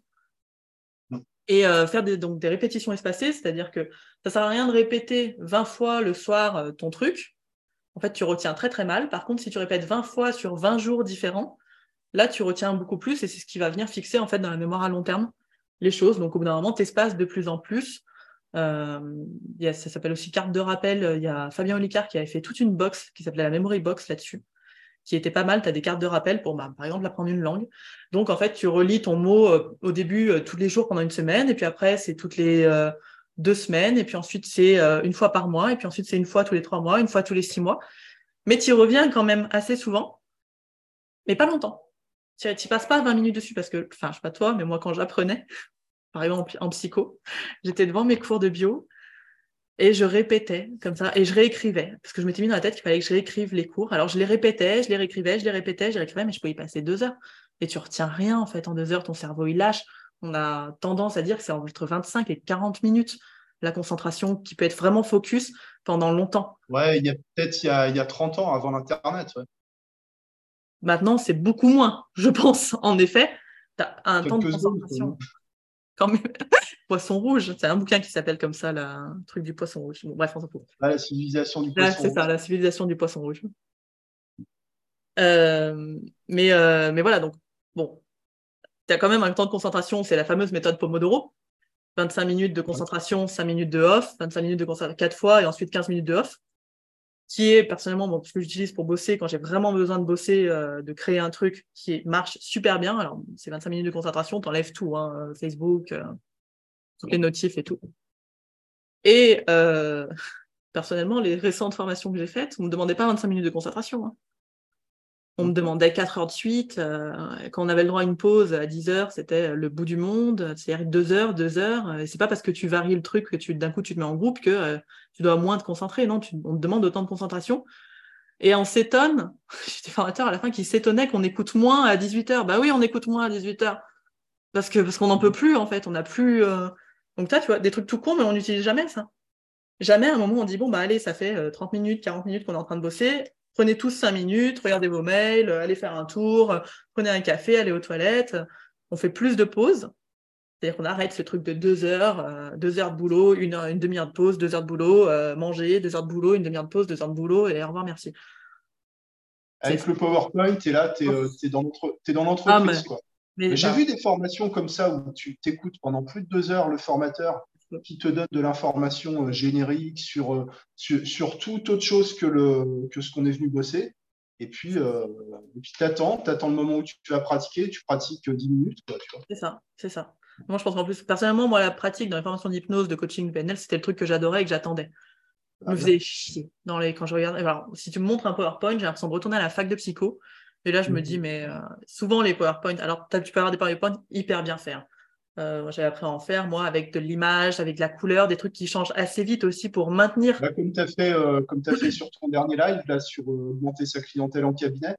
et euh, faire des, donc des répétitions espacées, c'est-à-dire que ça sert à rien de répéter 20 fois le soir euh, ton truc. En fait, tu retiens très très mal. Par contre, si tu répètes 20 fois sur 20 jours différents, là, tu retiens beaucoup plus et c'est ce qui va venir fixer en fait dans la mémoire à long terme les choses. Donc, au bout d'un moment, tu espaces de plus en plus. Euh, ça s'appelle aussi carte de rappel. Il y a Fabien Olicard qui avait fait toute une box qui s'appelait la Memory Box là-dessus qui était pas mal. Tu as des cartes de rappel pour, bah, par exemple, apprendre une langue. Donc, en fait, tu relis ton mot euh, au début euh, tous les jours pendant une semaine, et puis après, c'est toutes les euh, deux semaines, et puis ensuite, c'est une fois par mois, et puis ensuite, c'est une fois tous les trois mois, une fois tous les six mois. Mais tu reviens quand même assez souvent, mais pas longtemps. Tu n'y passes pas 20 minutes dessus parce que, enfin, je sais pas toi, mais moi, quand j'apprenais, par exemple en psycho, j'étais devant mes cours de bio, et je répétais comme ça, et je réécrivais, parce que je m'étais mis dans la tête qu'il fallait que je réécrive les cours. Alors je les répétais, je les réécrivais, je les répétais, je les réécrivais, mais je pouvais y passer deux heures. Et tu retiens rien, en fait, en deux heures, ton cerveau, il lâche. On a tendance à dire que c'est entre 25 et 40 minutes la concentration qui peut être vraiment focus pendant longtemps. Ouais, il y a peut-être il, y a 30 ans avant l'Internet. Maintenant, c'est beaucoup moins, je pense. En effet, tu as un temps de concentration. Quand même. Poisson rouge, c'est un bouquin qui s'appelle comme ça, le truc du poisson rouge. bref, on s'en fout. la civilisation du poisson rouge. C'est ça, la civilisation du poisson rouge. Euh, mais, euh, mais voilà, donc, bon, tu as quand même un temps de concentration, c'est la fameuse méthode Pomodoro. 25 minutes de concentration, 5 minutes de off, 25 minutes de concentration 4 fois et ensuite 15 minutes de off qui est personnellement bon, ce que j'utilise pour bosser quand j'ai vraiment besoin de bosser, euh, de créer un truc qui marche super bien. Alors, c'est 25 minutes de concentration, t'enlèves tout, hein, Facebook, toutes les notifs et tout. Et euh, personnellement, les récentes formations que j'ai faites, on ne me demandait pas 25 minutes de concentration. Hein. On me demandait 4 heures de suite. Euh, quand on avait le droit à une pause à 10 heures, c'était le bout du monde. C'est-à-dire 2 heures, 2 heures. Et c'est pas parce que tu varies le truc que tu d'un coup tu te mets en groupe que euh, tu dois moins te concentrer. Non, on te demande autant de concentration. Et on s'étonne, j'ai des formateurs à la fin qui s'étonnaient qu'on écoute moins à 18 heures. Bah oui, on écoute moins à 18 heures. Parce que parce qu'on n'en peut plus, en fait. On n'a plus. Donc, tu vois, des trucs tout courts, mais on n'utilise jamais ça. Jamais à un moment on dit bon bah allez, ça fait 30 euh, minutes, 40 minutes qu'on est en train de bosser. Prenez tous 5 minutes, regardez vos mails, euh, allez faire un tour, euh, prenez un café, allez aux toilettes. On fait plus de pauses. C'est-à-dire qu'on arrête ce truc de deux heures, deux heures de boulot, une, heure, une demi-heure de pause, deux heures de boulot, manger, deux heures de boulot, une demi-heure de pause, deux heures de boulot, et au revoir, merci. Avec le PowerPoint, tu es là, tu es, dans l'entreprise. Ah, j'ai vu des formations comme ça où tu t'écoutes pendant plus de deux heures le formateur qui te donne de l'information générique sur, sur, sur, toute autre chose que, le, que ce qu'on est venu bosser. Et puis, tu attends, tu attends le moment où tu vas pratiquer, tu pratiques 10 minutes. C'est ça, c'est ça. Moi, je pense qu'en plus, personnellement, moi, la pratique dans les formations d'hypnose, de coaching PNL, c'était le truc que j'adorais et que j'attendais. Ça me ah faisait chier dans les... quand je regarde. Alors, si tu me montres un PowerPoint, j'ai l'impression de retourner à la fac de psycho. Et là, je me dis, mais euh, souvent les PowerPoint, alors tu peux avoir des PowerPoint hyper bien faits. Euh, J'avais appris à en faire, moi, avec de l'image, avec de la couleur, des trucs qui changent assez vite aussi pour maintenir. Bah, comme tu as, fait, euh, as fait sur ton dernier live, là, sur augmenter sa clientèle en cabinet.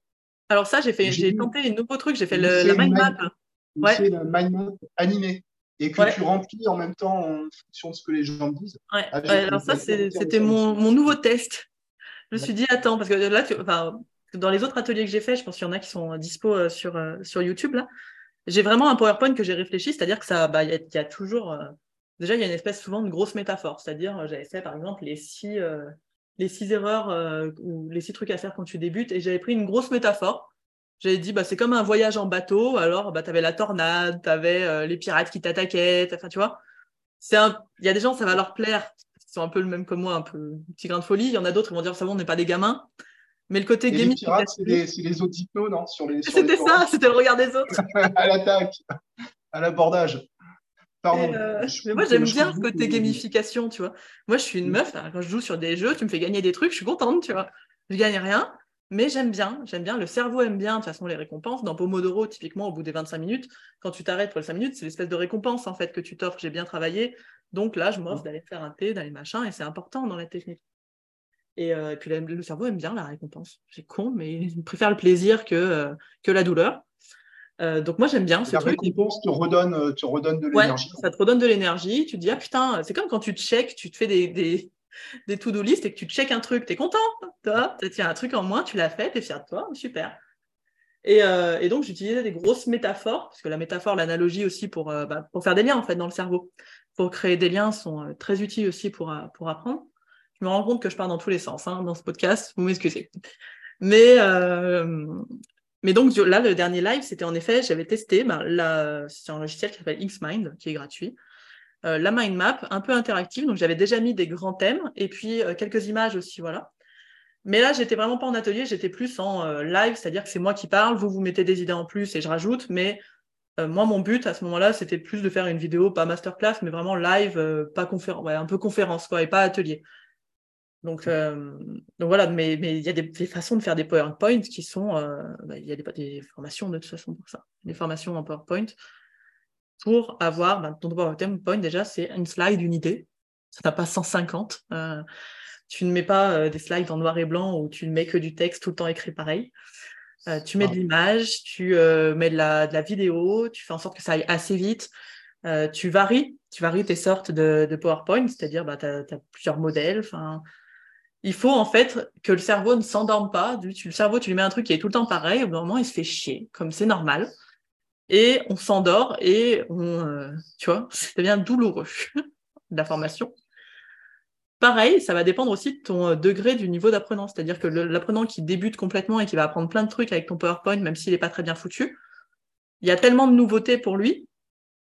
Alors, ça, j'ai fait, j'ai tenté un nouveau truc, j'ai fait le, la mind map. Ouais. la mind map animée et que tu remplis en même temps en fonction de ce que les gens disent. Ouais. Alors ça, c'était mon, mon, nouveau test. Je me suis dit, attends, parce que là, tu, enfin, dans les autres ateliers que j'ai fait, je pense qu'il y en a qui sont dispo euh, sur, euh, sur YouTube, là. J'ai vraiment un PowerPoint que j'ai réfléchi, c'est-à-dire que ça, bah, il y, a toujours, euh, déjà, il y a une espèce souvent de grosse métaphore, c'est-à-dire, j'avais fait, par exemple, les six, les six erreurs ou les six trucs à faire quand tu débutes, et j'avais pris une grosse métaphore j'avais dit, bah, c'est comme un voyage en bateau. Alors, bah, tu avais la tornade, tu avais euh, les pirates qui t'attaquaient. Enfin, tu vois, c'est un... il y a des gens, ça va leur plaire. Ils sont un peu le même que moi, un peu petit grain de folie. Il y en a d'autres qui vont dire, ça va, on n'est pas des gamins. Mais le côté gaming. Les pirates, c'est les, les, autres hypnos, non C'était ça, c'était le regard des autres. à l'attaque, à l'abordage. Pardon. Euh, mais moi, j'aime bien ce côté gamification, tu vois. Moi, je suis une meuf, quand je joue sur des jeux, tu me fais gagner des trucs, je suis contente, tu vois. Je gagne rien, mais j'aime bien, j'aime bien. Le cerveau aime bien, de toute façon, les récompenses. Dans Pomodoro, typiquement, au bout des 25 minutes, quand tu t'arrêtes pour les 5 minutes, c'est l'espèce de récompense, en fait, que tu t'offres. J'ai bien travaillé. Donc là, je m'offre d'aller faire un thé, d'aller machin, et c'est important dans la technique. Et, euh, puis le cerveau aime bien la récompense. C'est con, mais il préfère le plaisir que, euh, que la douleur. Euh, donc moi j'aime bien ce la récompense te redonne, te redonne de l'énergie. ça te redonne de l'énergie. Tu te dis ah putain, c'est comme quand tu te check, tu te fais des, des, des to-do list et que tu check un truc, tu es content, tu as un truc en moins, tu l'as fait, tu es fier de toi, super. Euh, et, donc j'utilisais des grosses métaphores, parce que la métaphore, l'analogie aussi pour, euh, bah, pour faire des liens en fait dans le cerveau. Pour créer des liens sont euh, très utiles aussi pour, pour apprendre. Je me rends compte que je pars dans tous les sens hein, dans ce podcast, vous m'excusez. Mais, mais donc là, le dernier live, c'était en effet, j'avais testé, bah, c'est un logiciel qui s'appelle Xmind, qui est gratuit. Euh, la mind map, un peu interactive. Donc, j'avais déjà mis des grands thèmes et puis euh, quelques images aussi, voilà. Mais là, j'étais vraiment pas en atelier, j'étais plus en euh, live, c'est-à-dire que c'est moi qui parle, vous vous mettez des idées en plus et je rajoute. Mais moi, mon but à ce moment-là, c'était plus de faire une vidéo, pas masterclass, mais vraiment live, pas conférence, ouais, un peu conférence, quoi, et pas atelier. Donc, donc voilà, mais il y a des, façons de faire des PowerPoint qui sont. Bah, il y a des, des, formations de toute façon pour ça. Des formations en PowerPoint pour avoir, ben, ton PowerPoint déjà, c'est une slide, une idée. Ça n'a pas 150. Euh, tu ne mets pas euh, des slides en noir et blanc où tu ne mets que du texte tout le temps écrit pareil. Euh, tu mets de l'image, tu mets de la, de la, vidéo, tu fais en sorte que ça aille assez vite. tu varies, tu varies tes sortes de, de PowerPoint, c'est-à-dire bah, tu as, plusieurs modèles. Il faut en fait que le cerveau ne s'endorme pas. le cerveau, tu lui mets un truc qui est tout le temps pareil, au bout d'un moment, il se fait chier, comme c'est normal et on s'endort et on, euh, tu vois, ça devient douloureux la formation. Pareil, ça va dépendre aussi de ton euh, degré du niveau d'apprenant. C'est-à-dire que l'apprenant qui débute complètement et qui va apprendre plein de trucs avec ton PowerPoint, même s'il n'est pas très bien foutu, il y a tellement de nouveautés pour lui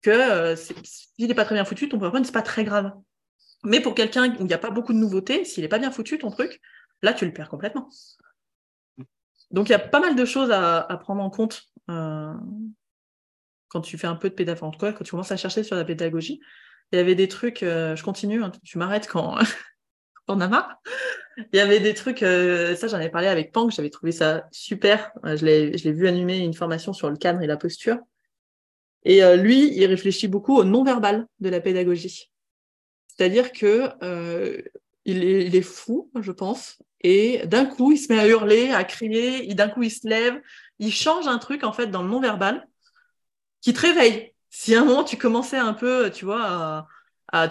que euh, s'il n'est pas très bien foutu, ton PowerPoint, c'est pas très grave. Mais pour quelqu'un où il n'y a pas beaucoup de nouveautés, s'il n'est pas bien foutu, ton truc, là, tu le perds complètement. Donc, il y a pas mal de choses à, prendre en compte quand tu fais un peu de pédagogie, quand tu commences à chercher sur la pédagogie, il y avait des trucs, euh, je continue, hein, tu m'arrêtes quand on a marre. Il y avait des trucs, euh, ça j'en ai parlé avec Pank, j'avais trouvé ça super. Euh, je l'ai vu animer une formation sur le cadre et la posture. Et lui, il réfléchit beaucoup au non-verbal de la pédagogie. C'est-à-dire que est, il, est, fou, je pense, et d'un coup, il se met à hurler, à crier, d'un coup, il se lève, il change un truc en fait dans le non-verbal qui te réveille. Si à un moment tu commençais un peu, tu vois,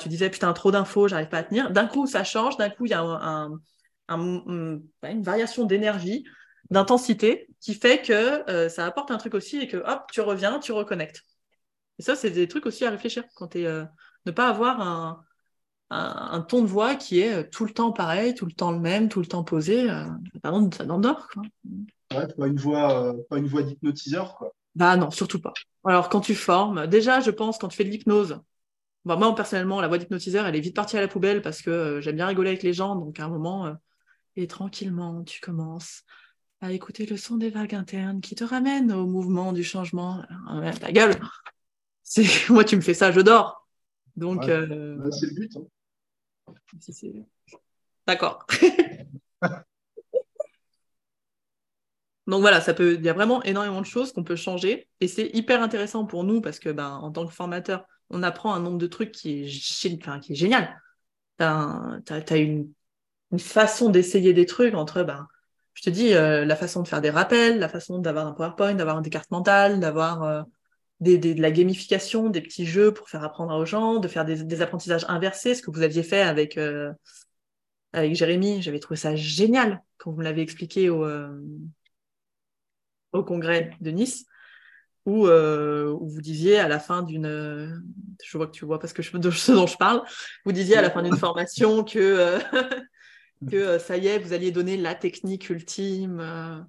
tu disais putain trop d'infos, j'arrive pas à tenir, d'un coup ça change, d'un coup il y a un, une variation d'énergie, d'intensité qui fait que euh, ça apporte un truc aussi et que hop, tu reviens, tu reconnectes. Et ça, c'est des trucs aussi à réfléchir quand tu euh, ne pas avoir un, un, ton de voix qui est euh, tout le temps pareil, tout le temps le même, tout le temps posé. pardon, ça t'endort. Ouais, pas une voix, pas une voix d'hypnotiseur, quoi. Bah non, surtout pas. Alors, quand tu formes, déjà, je pense, quand tu fais de l'hypnose, Bah, moi, personnellement, la voix d'hypnotiseur, elle est vite partie à la poubelle parce que euh, j'aime bien rigoler avec les gens. Donc, à un moment, euh, et tranquillement, tu commences à écouter le son des vagues internes qui te ramènent au mouvement du changement. Ah ta gueule Moi, tu me fais ça, je dors. Donc, euh, bah, c'est le but. Hein. D'accord. Donc voilà, ça peut, il y a vraiment énormément de choses qu'on peut changer et c'est hyper intéressant pour nous parce que ben, en tant que formateur, on apprend un nombre de trucs qui est, enfin, qui génial. Tu as, une, façon d'essayer des trucs entre, ben, je te dis, euh, la façon de faire des rappels, la façon d'avoir un PowerPoint, d'avoir des cartes mentales, d'avoir euh, de la gamification, des petits jeux pour faire apprendre aux gens, de faire des, apprentissages inversés, ce que vous aviez fait avec, euh, avec Jérémy. J'avais trouvé ça génial quand vous me l'avez expliqué au, au congrès de Nice. Euh, où, vous disiez à la fin d'une, je vois que tu vois parce que je de ce dont je parle, vous disiez à la fin d'une formation que euh, que euh, ça y est, vous alliez donner la technique ultime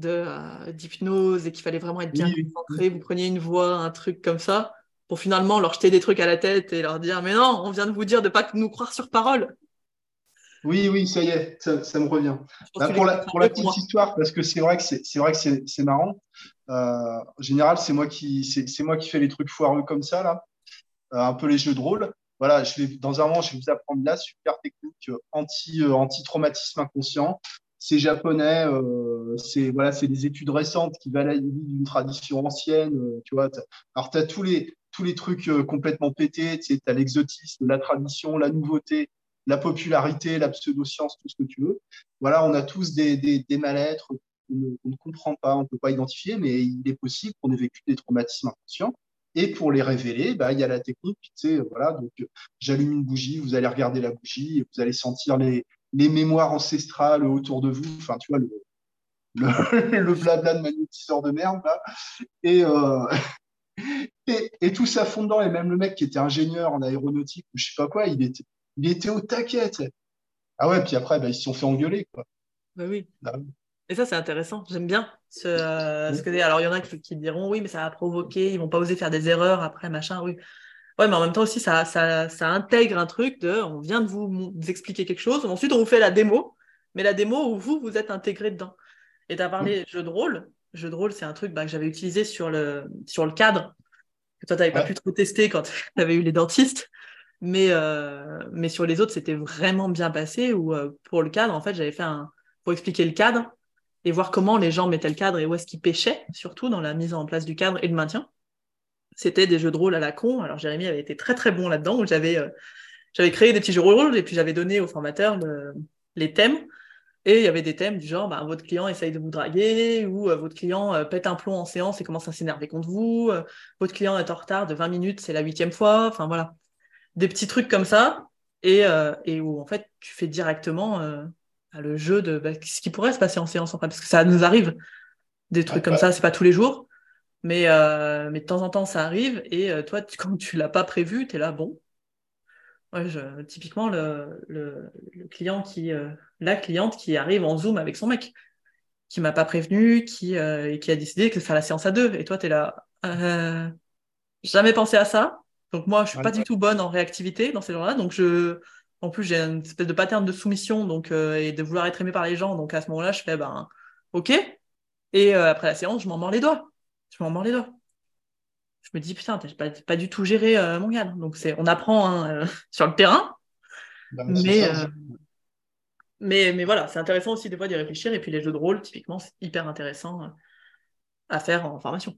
de d'hypnose et qu'il fallait vraiment être bien concentré. Vous preniez une voix, un truc comme ça, pour finalement leur jeter des trucs à la tête et leur dire mais non, on vient de vous dire de pas nous croire sur parole. Oui, oui, ça y est, ça, me revient. Bah, pour, la, pour la, petite histoire, parce que c'est vrai que c'est vrai que c'est marrant. Euh, en général, c'est moi qui c'est moi qui fais les trucs foireux comme ça là, euh, un peu les jeux de rôle. Voilà, je vais dans un moment, je vais vous apprendre la super technique anti euh, anti traumatisme inconscient. C'est japonais, c'est voilà, c'est des études récentes qui valent d'une tradition ancienne. tu vois, alors tu as tous les tous les trucs complètement pétés. Tu as l'exotisme, la tradition, la nouveauté la popularité, la pseudo-science, tout ce que tu veux. Voilà, on a tous des, des, mal-être qu'on ne, comprend pas, on ne peut pas identifier, mais il est possible qu'on ait vécu des traumatismes inconscients. Et pour les révéler, bah, il y a la technique, tu sais, voilà, donc j'allume une bougie, vous allez regarder la bougie vous allez sentir les, les mémoires ancestrales autour de vous, enfin, tu vois, le, le, blabla de magnétiseur de merde, là. Et, euh, et, et, tout ça fondant, et même le mec qui était ingénieur en aéronautique ou je sais pas quoi, il était, il était au taquet. Ah ouais, puis après, bah, ils se sont fait engueuler. Quoi. Bah oui. Bah et ça, c'est intéressant. J'aime bien ce, que Alors, il y en a qui, diront oui, mais ça va provoquer, ils vont pas oser faire des erreurs après, machin. Oui. Ouais, mais en même temps aussi, ça, ça, ça intègre un truc de on vient de vous, expliquer quelque chose, ensuite on vous fait la démo, mais la démo où vous, vous êtes intégré dedans. Et tu as parlé jeu de rôle. Jeu de rôle, c'est un truc bah, que j'avais utilisé sur le, sur le cadre, que toi, tu n'avais pas pu trop tester quand tu avais eu les dentistes. Mais, euh, mais sur les autres, c'était vraiment bien passé. Ou euh, pour le cadre, en fait, j'avais fait un. Pour expliquer le cadre et voir comment les gens mettaient le cadre et où est-ce qu'ils pêchaient, surtout dans la mise en place du cadre et le maintien. C'était des jeux de rôle à la con. Alors, Jérémy avait été très, très bon là-dedans. J'avais euh, j'avais créé des petits jeux de rôle et puis j'avais donné aux formateurs les thèmes. Et il y avait des thèmes du genre, bah, votre client essaye de vous draguer, ou votre client pète un plomb en séance et commence à s'énerver contre vous, votre client est en retard de 20 minutes, c'est la huitième fois, enfin voilà des petits trucs comme ça, et, euh, et où en fait tu fais directement euh, le jeu de bah, ce qui pourrait se passer en séance, en fait, parce que ça nous arrive, des trucs comme ça, c'est pas tous les jours, mais, euh, mais de temps en temps ça arrive, et toi, tu, quand tu l'as pas prévu, tu es là, bon. Ouais, je, typiquement, le, le, client qui, la cliente qui arrive en Zoom avec son mec, qui m'a pas prévenu, qui, et qui a décidé de faire la séance à deux, et toi, tu es là, jamais pensé à ça, donc moi, je suis pas du tout bonne en réactivité dans ces gens-là. Donc je, en plus, j'ai une espèce de pattern de soumission donc euh, et de vouloir être aimé par les gens. Donc à ce moment-là, je fais ben ok. Et euh, après la séance, je m'en mords les doigts. Je m'en mords les doigts. Je me dis putain, t'as pas, pas du tout géré euh, mon gars. Donc c'est, on apprend hein, sur le terrain. Bah, mais, mais, mais voilà, c'est intéressant aussi des fois d'y réfléchir. Et puis les jeux de rôle, typiquement, c'est hyper intéressant à faire en formation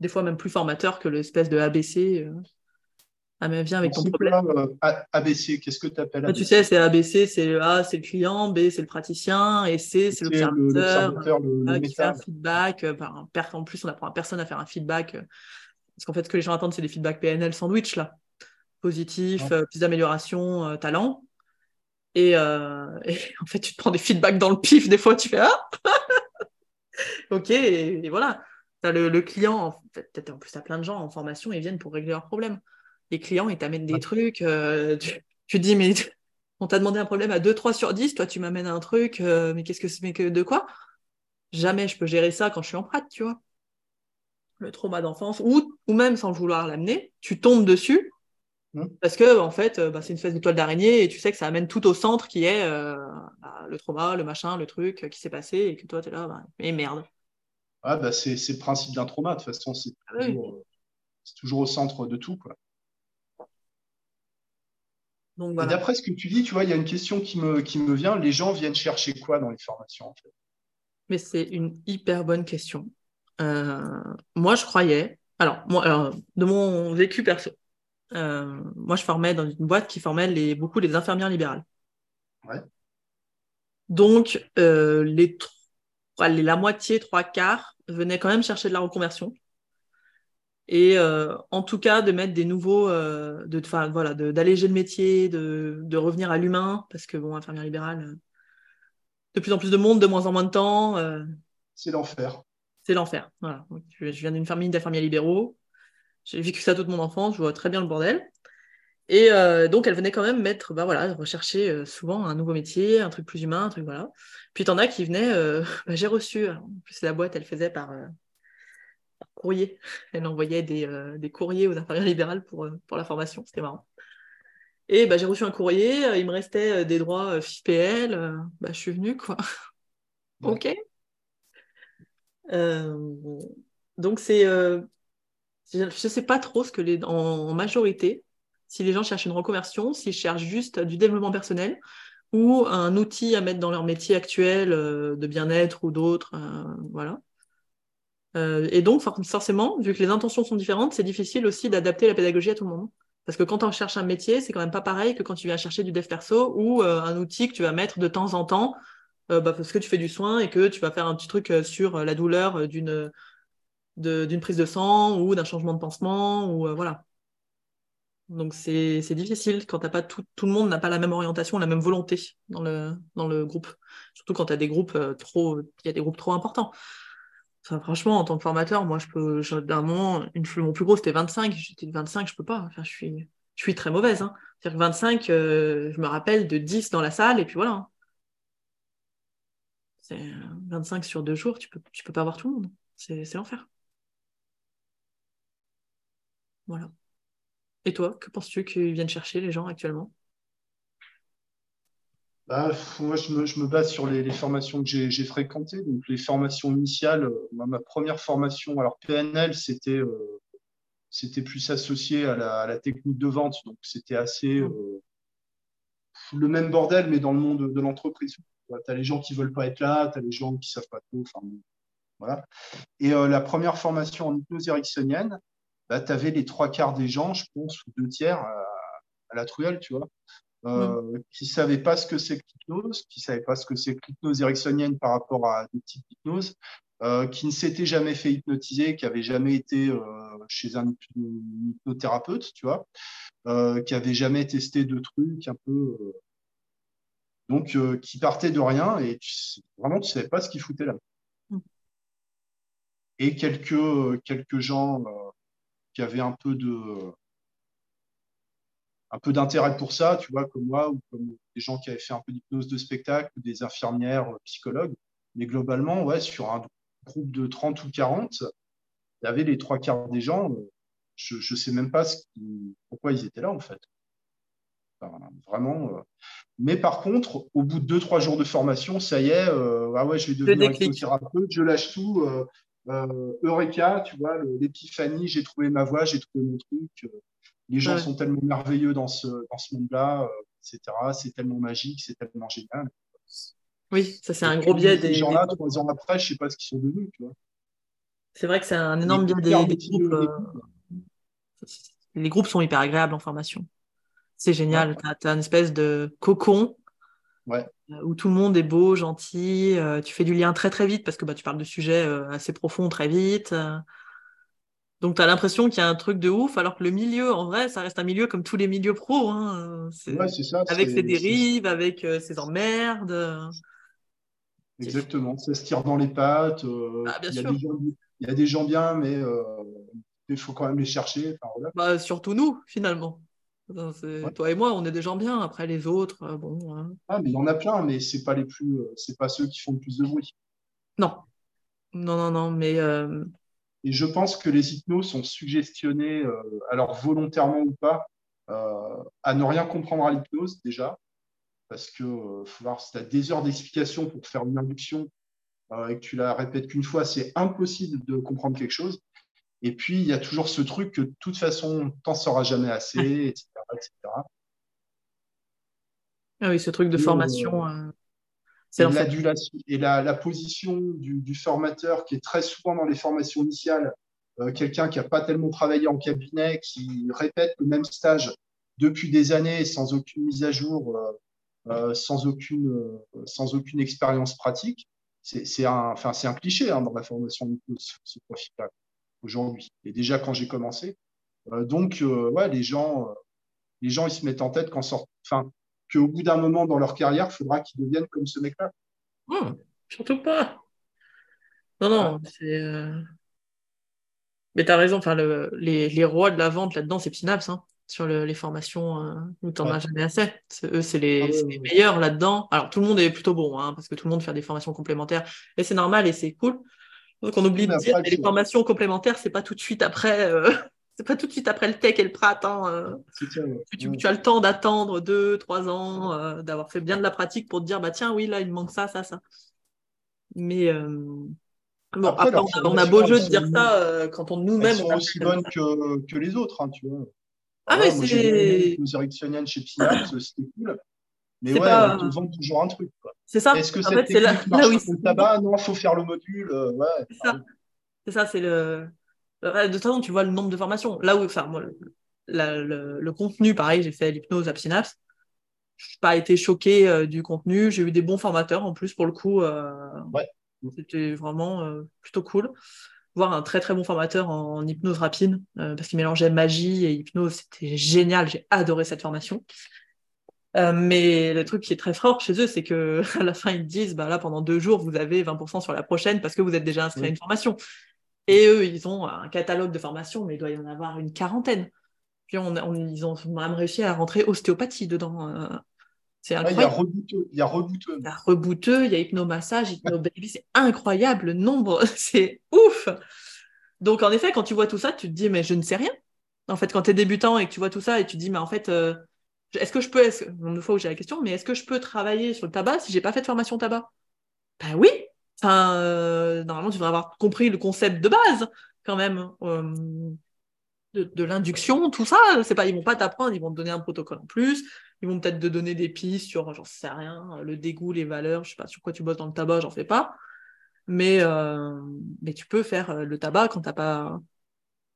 des fois même plus formateur que l'espèce de ABC. Euh. Ah, mais viens avec ton problème. Euh, ABC, qu'est-ce que tu appelles ABC Tu sais, c'est ABC, c'est A, c'est le client, B, c'est le praticien, et C, c'est l'observateur qui fait un feedback. Euh, en plus, on apprend à personne à faire un feedback. parce qu'en fait, ce que les gens attendent, c'est des feedbacks PNL sandwich, là. Positif, plus d'amélioration, talent. Et, en fait, tu te prends des feedbacks dans le pif, des fois, tu fais Ah Ok, et voilà le, client, peut-être en plus, tu as plein de gens en formation, ils viennent pour régler leurs problèmes. Les clients, ils t'amènent des trucs, euh, tu, te dis, mais on t'a demandé un problème à 2, 3 sur 10, toi, tu m'amènes un truc, euh, mais qu'est-ce que c'est, mais que de quoi? Jamais je peux gérer ça quand je suis en prat, tu vois. le trauma d'enfance, ou, ou même sans vouloir l'amener, tu tombes dessus Mm. parce que en fait, euh, bah, c'est une espèce d'étoile d'araignée et tu sais que ça amène tout au centre qui est bah, le trauma, le machin, le truc qui s'est passé et que toi, tu es là, bah, et merde. Ouais, bah, c'est le principe d'un trauma. De toute façon, c'est Ah oui. toujours, c'est toujours au centre de tout. Quoi. Voilà. d'après ce que tu dis, tu vois, il y a une question qui me, qui me vient. Les gens viennent chercher quoi dans les formations en fait? Mais c'est une hyper bonne question. Euh, moi, je croyais. Alors, moi, alors, de mon vécu perso, euh, moi, je formais dans une boîte qui formait les, beaucoup les infirmières libérales. Ouais. Donc, euh, les, la moitié, trois quarts, venaient quand même chercher de la reconversion. Et euh, en tout cas, de mettre des nouveaux, euh, de, voilà, d'alléger le métier, de, de revenir à l'humain, parce que, bon, infirmière libérale, euh, de plus en plus de monde, de moins en moins de temps. euh, C'est l'enfer. c'est l'enfer. Voilà. Donc, Je, je viens d'une famille d'infirmiers libéraux. J'ai vécu ça toute mon enfance, je vois très bien le bordel. Et donc, elle venait quand même mettre, bah voilà, rechercher souvent un nouveau métier, un truc plus humain, un truc voilà. Puis t'en as qui venaient, bah, j'ai reçu, en plus la boîte, elle faisait par courrier. Elle envoyait des, euh, des courriers aux infirmières libérales pour, euh, pour la formation, c'était marrant. Et bah, j'ai reçu un courrier, euh, il me restait des droits FIPL, bah, je suis venue, quoi. Ok. Donc c'est, je ne sais pas trop ce que les, en, en majorité, si les gens cherchent une reconversion, s'ils cherchent juste du développement personnel ou un outil à mettre dans leur métier actuel euh, de bien-être ou d'autres, euh, voilà. Euh, et donc for- forcément, vu que les intentions sont différentes, c'est difficile aussi d'adapter la pédagogie à tout le monde. Parce que quand on cherche un métier, c'est quand même pas pareil que quand tu viens chercher du dev perso ou euh, un outil que tu vas mettre de temps en temps euh, bah, parce que tu fais du soin et que tu vas faire un petit truc sur la douleur d'une prise de sang ou d'un changement de pansement ou voilà. Donc c'est difficile quand t'as pas tout, tout le monde n'a pas la même orientation, la même volonté dans le dans le groupe. Surtout quand des groupes trop il y a des groupes trop importants. Franchement, en tant que formateur, moi je peux d'un moment une mon plus gros c'était 25, j'étais de 25, je peux pas. Enfin, je suis je suis très mauvaise hein. C'est-à-dire que 25 euh, je me rappelle de 10 dans la salle et puis voilà. hein. C'est euh, 25 sur deux jours, tu peux tu peux pas voir tout le monde. C'est c'est l'enfer. Voilà. Et toi, que penses-tu qu'ils viennent chercher les gens actuellement? Bah, moi, je me, base sur les, formations que j'ai fréquentées. Donc, les formations initiales, euh, ma première formation, alors PNL, c'était euh, c'était plus associé à la, technique de vente. Donc, c'était assez euh, le même bordel, mais dans le monde de l'entreprise. Tu as les gens qui veulent pas être là, tu as les gens qui savent pas trop. Voilà. Et la première formation en hypnose ericksonienne, bah, tu avais les trois quarts des gens, je pense, ou deux tiers à, à la truelle, tu vois, euh, qui savaient pas ce que c'est que l'hypnose, qui savaient pas ce que c'est que l'hypnose ericksonienne par rapport à des types d'hypnose, euh, qui ne s'étaient jamais fait hypnotiser, qui n'avaient jamais été euh, chez un hypno- hypnothérapeute, tu vois, qui n'avaient jamais testé de trucs un peu. donc, qui partaient de rien et tu, vraiment, tu savais pas ce qu'ils foutaient là. Mm. Et quelques, quelques gens qui avaient un peu de un peu d'intérêt pour ça, tu vois, comme moi, ou comme des gens qui avaient fait un peu d'hypnose de spectacle, ou des infirmières, euh, psychologues. Mais globalement, ouais, sur un groupe de 30 ou 40, il y avait les trois quarts des gens, euh, je ne sais même pas ce qui- pourquoi ils étaient là, en fait. Enfin, vraiment. euh. Mais par contre, au bout de deux, trois jours de formation, ça y est, euh, ah ouais, je vais devenir hypnothérapeute, je lâche tout. Euh, Eureka, tu vois, l'épiphanie, j'ai trouvé ma voie, j'ai trouvé mon truc. Les gens Ouais. sont tellement merveilleux dans ce, dans ce monde-là, euh, etc. C'est tellement magique, c'est tellement génial. Oui, ça c'est un gros biais Ces des, gens-là, des- trois ans après, je sais pas ce qu'ils sont devenus, tu. C'est vrai que c'est un énorme biais des, groupes. euh, Les groupes sont hyper agréables en formation. C'est génial. Ouais. T'as, t'as une espèce de cocon Ouais. euh, où tout le monde est beau, gentil. euh, tu fais du lien très très vite parce que bah, tu parles de sujets assez profonds très vite. Donc tu as l'impression qu'il y a un truc de ouf, alors que le milieu, en vrai, ça reste un milieu comme tous les milieux pro. hein, Ouais, c'est ça. avec ses dérives, avec euh, ses emmerdes. Exactement. Ça se tire dans les pattes. euh, Ah, bien il, y a sûr. des gens, il y a des gens bien, mais euh, il faut quand même les chercher. Enfin, voilà. Bah, surtout nous, finalement. Enfin, c'est- Ouais. Toi et moi, on est des gens bien. Après, les autres, bon. hein. Ah, mais il y en a plein, mais c'est pas les plus, c'est pas ceux qui font le plus de bruit. Non. Non, non, non. Mais, Et je pense que les hypnos sont suggestionnés, alors volontairement ou pas, à ne rien comprendre à l'hypnose déjà, parce que faut voir si tu as des heures d'explication pour faire une induction et que tu la répètes qu'une fois, c'est impossible de comprendre quelque chose. Et puis, il y a toujours ce truc que de toute façon, t'en sauras jamais assez, etc. Ah oui, ce truc de formation. Euh, et, la, position du, formateur qui est très souvent dans les formations initiales, euh, quelqu'un qui n'a pas tellement travaillé en cabinet, qui répète le même stage depuis des années sans aucune mise à jour, euh, sans, aucune, sans aucune expérience pratique, c'est un, cliché hein, dans la formation de ce profil-là aujourd'hui. Et déjà quand j'ai commencé. donc, les gens, ils se mettent en tête qu'en sort, enfin, qu'au bout d'un moment dans leur carrière, il faudra qu'ils deviennent comme ce mec-là. Oh, surtout pas. Non, non, c'est. Euh... Mais tu as raison, enfin, le, les, les, rois de la vente là-dedans, c'est Synapse, hein, sur le, les formations euh, où tu n'en as jamais assez. Eux, c'est les, ah les, meilleurs là-dedans. Alors, tout le monde est plutôt bon, hein, parce que tout le monde fait des formations complémentaires, et c'est normal et c'est cool. Donc, on oublie de dire les formations complémentaires, c'est pas tout de suite après. Euh, c'est pas tout de suite après le tech et le prat. Hein, euh. tu, as le temps d'attendre deux, trois ans, euh, d'avoir fait bien de la pratique pour te dire bah tiens, oui, là, il me manque ça, ça, ça. Mais euh, bon, après, on, a, beau jeu de dire ça quand on nous-mêmes. Elles sont aussi bonnes que, que, les autres, hein, tu vois. Ah, mais c'est. Les érectionnelles chez Synapse, c'était cool. Mais ouais, pas... on te vend toujours un truc. C'est ça. Est-ce que en cette fait, là, là oui, le tabac? Non, il faut faire le module. ouais, c'est ça. C'est ça, c'est le de toute façon, tu vois le nombre de formations. Là où, enfin, moi, le, contenu, pareil, j'ai fait l'hypnose à Synapse. Je n'ai pas été choqué euh, du contenu. J'ai eu des bons formateurs en plus, pour le coup. Euh, c'était vraiment plutôt cool. Voir un très très bon formateur en, hypnose rapide, parce qu'il mélangeait magie et hypnose. C'était génial. J'ai adoré cette formation. mais le truc qui est très fort chez eux, c'est que à la fin, ils disent bah là, pendant deux jours, vous avez 20% sur la prochaine parce que vous êtes déjà inscrit à une formation. Et eux, ils ont un catalogue de formation, mais il doit y en avoir une quarantaine. Puis on, ils ont même réussi à rentrer ostéopathie dedans. Euh. C'est incroyable. il y a rebouteux. Il y a rebouteux. Il y a rebouteux, il y a hypnomassage, hypnobaby. C'est incroyable le nombre. C'est ouf. Donc, en effet, quand tu vois tout ça, tu te dis, mais je ne sais rien. En fait, quand tu es débutant et que tu vois tout ça et tu te dis, mais en fait, euh, est-ce que je peux, une fois où j'ai la question, mais est-ce que je peux travailler sur le tabac si j'ai pas fait de formation tabac? Ben oui, Euh, normalement, tu devrais avoir compris le concept de base, quand même, euh, de, l'induction, tout ça. C'est pas, ils vont pas t'apprendre, ils vont te donner un protocole en plus. Ils vont peut-être te donner des pistes sur, j'en sais rien, le dégoût, les valeurs, je sais pas sur quoi tu bosses dans le tabac, j'en fais pas. Mais, euh, mais tu peux faire le tabac quand t'as pas.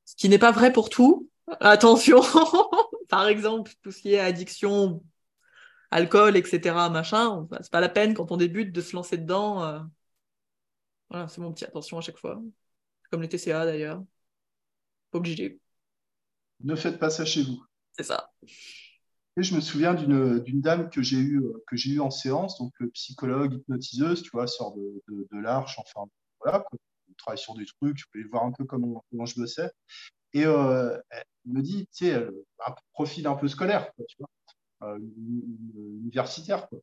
Ce qui n'est pas vrai pour tout. Attention, par exemple, tout ce qui est addiction, alcool, etc., machin, c'est pas la peine quand on débute de se lancer dedans voilà, c'est mon petit attention à chaque fois. Comme les TCA d'ailleurs. Pas obligé. Ne faites pas ça chez vous. C'est ça. Et je me souviens d'une dame que j'ai eue eu en séance, donc psychologue, hypnotiseuse, tu vois, sort de, de, l'arche, enfin voilà, quoi. on travaille sur des trucs, je pouvais voir un peu comment, comment je bossais. Et euh, elle me dit, tu sais, un profil un peu scolaire, tu vois, euh, universitaire. Quoi.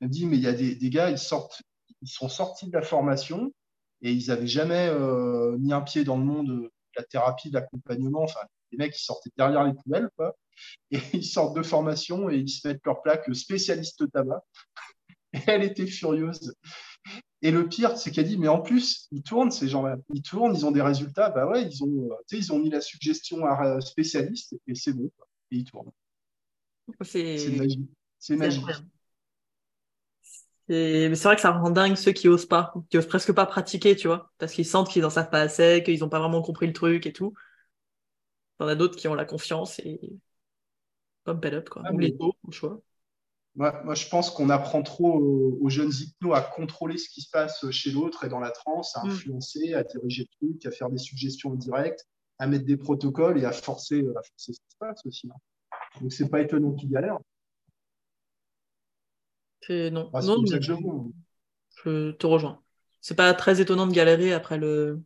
Elle me dit, mais il y a des, des gars, ils sortent, ils sont sortis de la formation et ils n'avaient jamais euh, mis un pied dans le monde de la thérapie, de l'accompagnement. Enfin, les mecs, ils sortaient derrière les poubelles, quoi. Et ils sortent de formation et ils se mettent leur plaque spécialiste tabac. Et elle était furieuse. Et le pire, c'est qu'elle dit, mais en plus, ils tournent, ces gens-là. Ils tournent, ils ont des résultats. Bah ouais, ils ont, ils ont mis la suggestion à spécialiste et c'est bon. Et ils tournent. C'est magique. C'est magique. C'est vrai que ça rend dingue ceux qui osent pas, qui osent presque pas pratiquer, tu vois, parce qu'ils sentent qu'ils en savent pas assez, qu'ils ont pas vraiment compris le truc et tout. Il y en a d'autres qui ont la confiance et comme up, quoi. Ah, ou les deux, au choix. Moi, je pense qu'on apprend trop aux, jeunes hypnos à contrôler ce qui se passe chez l'autre et dans la transe, à mm. influencer, à diriger le truc, à faire des suggestions directes, à mettre des protocoles et à forcer, à forcer ce qui se passe aussi. Hein. Donc, c'est pas étonnant qu'ils galèrent non. Ah, non je, te rejoins. C'est pas très étonnant de galérer après le...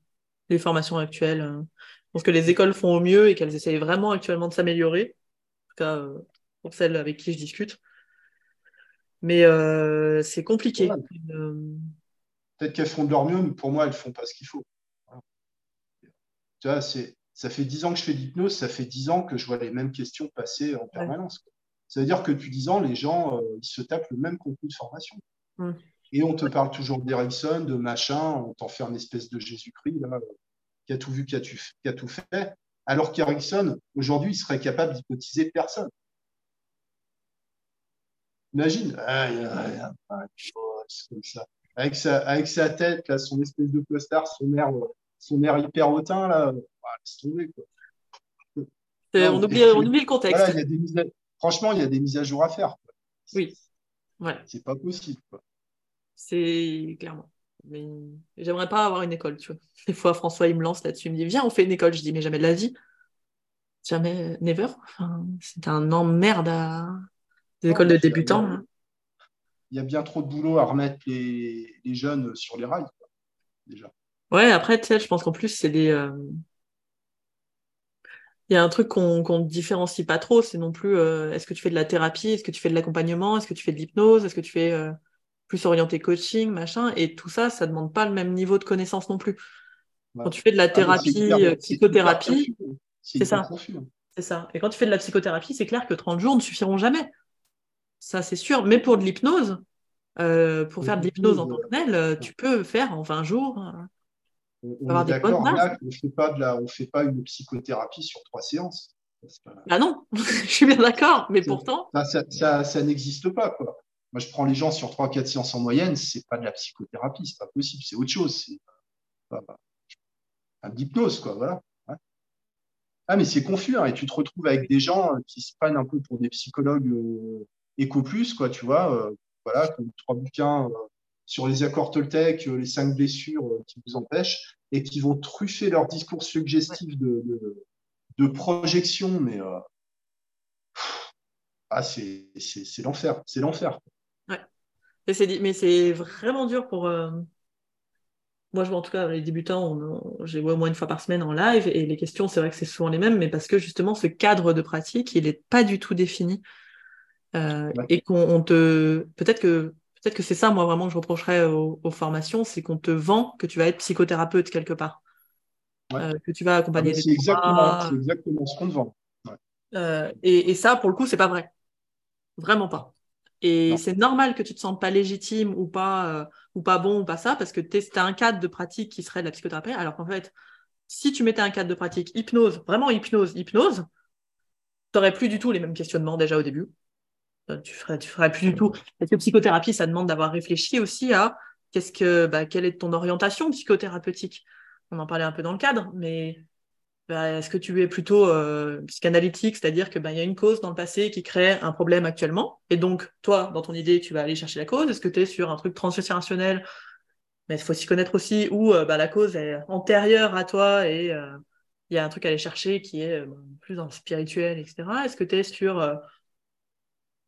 les formations actuelles. Je pense que les écoles font au mieux et qu'elles essayent vraiment actuellement de s'améliorer. En tout cas, euh, pour celles avec qui je discute. Mais euh, c'est compliqué. Peut-être qu'elles font de leur mieux, mais pour moi, elles font pas ce qu'il faut. Tu vois, c'est, ça fait dix ans que je fais de l'hypnose, ça fait dix ans que je vois les mêmes questions passer en permanence. Ça veut dire que depuis dix ans, les gens, euh, ils se tapent le même contenu de formation. Et on te parle toujours d'Erickson, de machin, on t'en fait un espèce de Jésus-Christ, là, qui a tout vu, qui a, qui a tout fait. Alors qu'Erickson, aujourd'hui, il serait capable d'hypnotiser personne. Imagine, comme ça. Avec sa, avec sa tête, là, son espèce de costard, son air, son air hyper hautain, là, tomber, quoi. on, oublie, on, oublie, le contexte. il y a des Franchement, il y a des mises à jour à faire. Oui. Ouais. C'est pas possible. C'est clairement. Mais j'aimerais pas avoir une école, tu vois. Des fois, François, il me lance là-dessus, il me dit Viens, on fait une école. Je dis Mais jamais de la vie. Jamais, never. c'est un emmerde à des écoles de débutants. Hein. Il y, a, bien trop de boulot à remettre les, les jeunes sur les rails, déjà. Ouais, après, tu sais, je pense qu'en plus, c'est des. Euh, il y a un truc qu'on ne différencie pas trop, c'est non plus euh, est-ce que tu fais de la thérapie, est-ce que tu fais de l'accompagnement, est-ce que tu fais de l'hypnose, est-ce que tu fais euh, plus orienté coaching, machin, et tout ça, ça ne demande pas le même niveau de connaissance non plus. Quand tu fais de la ah, thérapie, euh, psychothérapie, c'est ça. C'est ça. Et quand tu fais de la psychothérapie, c'est clair que 30 jours ne suffiront jamais. Ça, c'est sûr. Mais pour de l'hypnose, pour faire de l'hypnose en tant que tu peux faire en 20 jours on, est d'accord, là, on ne fait pas une psychothérapie sur trois séances. Ah non, je suis bien d'accord, mais pourtant. Ça, n'existe pas, quoi. Moi, je prends les gens sur trois, quatre séances en moyenne, c'est pas de la psychothérapie, c'est pas possible, c'est autre chose. C'est un d'hypnose, quoi, voilà. Ah, mais c'est confus, hein, et tu te retrouves avec des gens euh, qui se prennent un peu pour des psychologues euh, éco plus, quoi, tu vois, euh, voilà, comme trois bouquins sur les accords Toltec, euh, les cinq blessures euh, qui vous empêchent, et qui vont truffer leur discours suggestif de, de, projection, mais euh, ah, c'est l'enfer, c'est l'enfer. Ouais. Mais c'est vraiment dur pour. Moi, je vois en tout cas les débutants, j'ai au moins une fois par semaine en live, et les questions, c'est vrai que c'est souvent les mêmes, mais parce que justement, ce cadre de pratique, il n'est pas du tout défini. Et qu'on te. Peut-être que Peut-être que c'est ça, moi, vraiment, que je reprocherais aux, formations, c'est qu'on te vend que tu vas être psychothérapeute quelque part. Euh, que tu vas accompagner ah, des C'est exactement, exactement, ce qu'on te vend. Euh, et, ça, pour le coup, c'est pas vrai. Vraiment pas. Et c'est normal que tu te sentes pas légitime ou pas, euh, ou pas bon ou pas ça, parce que tu as un cadre de pratique qui serait de la psychothérapie, alors qu'en fait, si tu mettais un cadre de pratique hypnose, vraiment hypnose, hypnose, tu n'aurais plus du tout les mêmes questionnements déjà au début. Euh, tu ferais, tu ferais plus du tout. Parce que psychothérapie, ça demande d'avoir réfléchi aussi à qu'est-ce que, bah, quelle est ton orientation psychothérapeutique. On en parlait un peu dans le cadre, mais bah, est-ce que tu es plutôt euh, psychanalytique, c'est-à-dire que bah, y a une cause dans le passé qui crée un problème actuellement, et donc toi, dans ton idée, tu vas aller chercher la cause. Est-ce que tu es sur un truc transgénérationnel Mais il faut s'y connaître aussi où euh, bah, la cause est antérieure à toi et il y a un truc à aller chercher qui est plus dans le spirituel, etc. Est-ce que tu es sur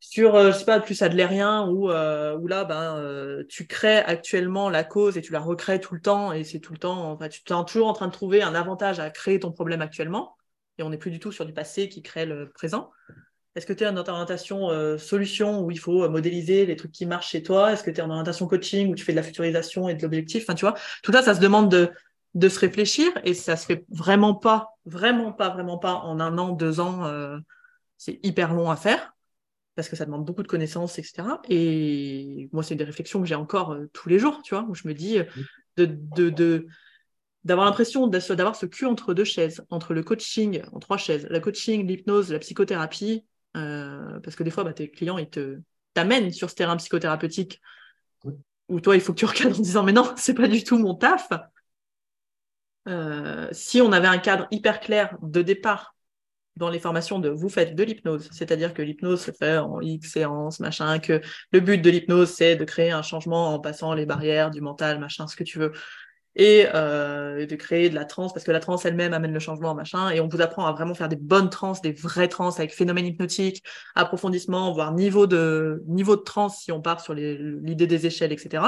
sur, euh, je sais pas, plus adlérien, où, euh, où là, ben, euh, tu crées actuellement la cause et tu la recrées tout le temps, et c'est tout le temps, enfin, tu es toujours en train de trouver un avantage à créer ton problème actuellement, et on n'est plus du tout sur du passé qui crée le présent. Est-ce que tu es en orientation solution où il faut modéliser les trucs qui marchent chez toi? Est-ce que tu es en orientation coaching où tu fais de la futurisation et de l'objectif? Enfin, tu vois, tout ça, ça se demande de, de se réfléchir et ça se fait vraiment pas, vraiment pas, vraiment pas en un an, deux ans. c'est hyper long à faire parce que ça demande beaucoup de connaissances, etc. Et moi, c'est des réflexions que j'ai encore euh, tous les jours, tu vois, où je me dis euh, de, de, d'avoir l'impression d'avoir ce cul entre deux chaises, entre le coaching, en trois chaises, la coaching, l'hypnose, la psychothérapie, euh, parce que des fois, bah, tes clients, ils te t'amènent sur ce terrain psychothérapeutique où toi, il faut que tu recadres en disant, mais non, c'est pas du tout mon taf. si on avait un cadre hyper clair de départ dans les formations de vous faites de l'hypnose, c'est-à-dire que l'hypnose se fait en X séances, machin, que le but de l'hypnose, c'est de créer un changement en passant les barrières du mental, machin, ce que tu veux, et euh, de créer de la transe, parce que la transe elle-même amène le changement, machin, et on vous apprend à vraiment faire des bonnes transes, des vraies transes avec phénomène hypnotique, approfondissement, voire niveau de, niveau de transe si on part sur l'idée des échelles, etc.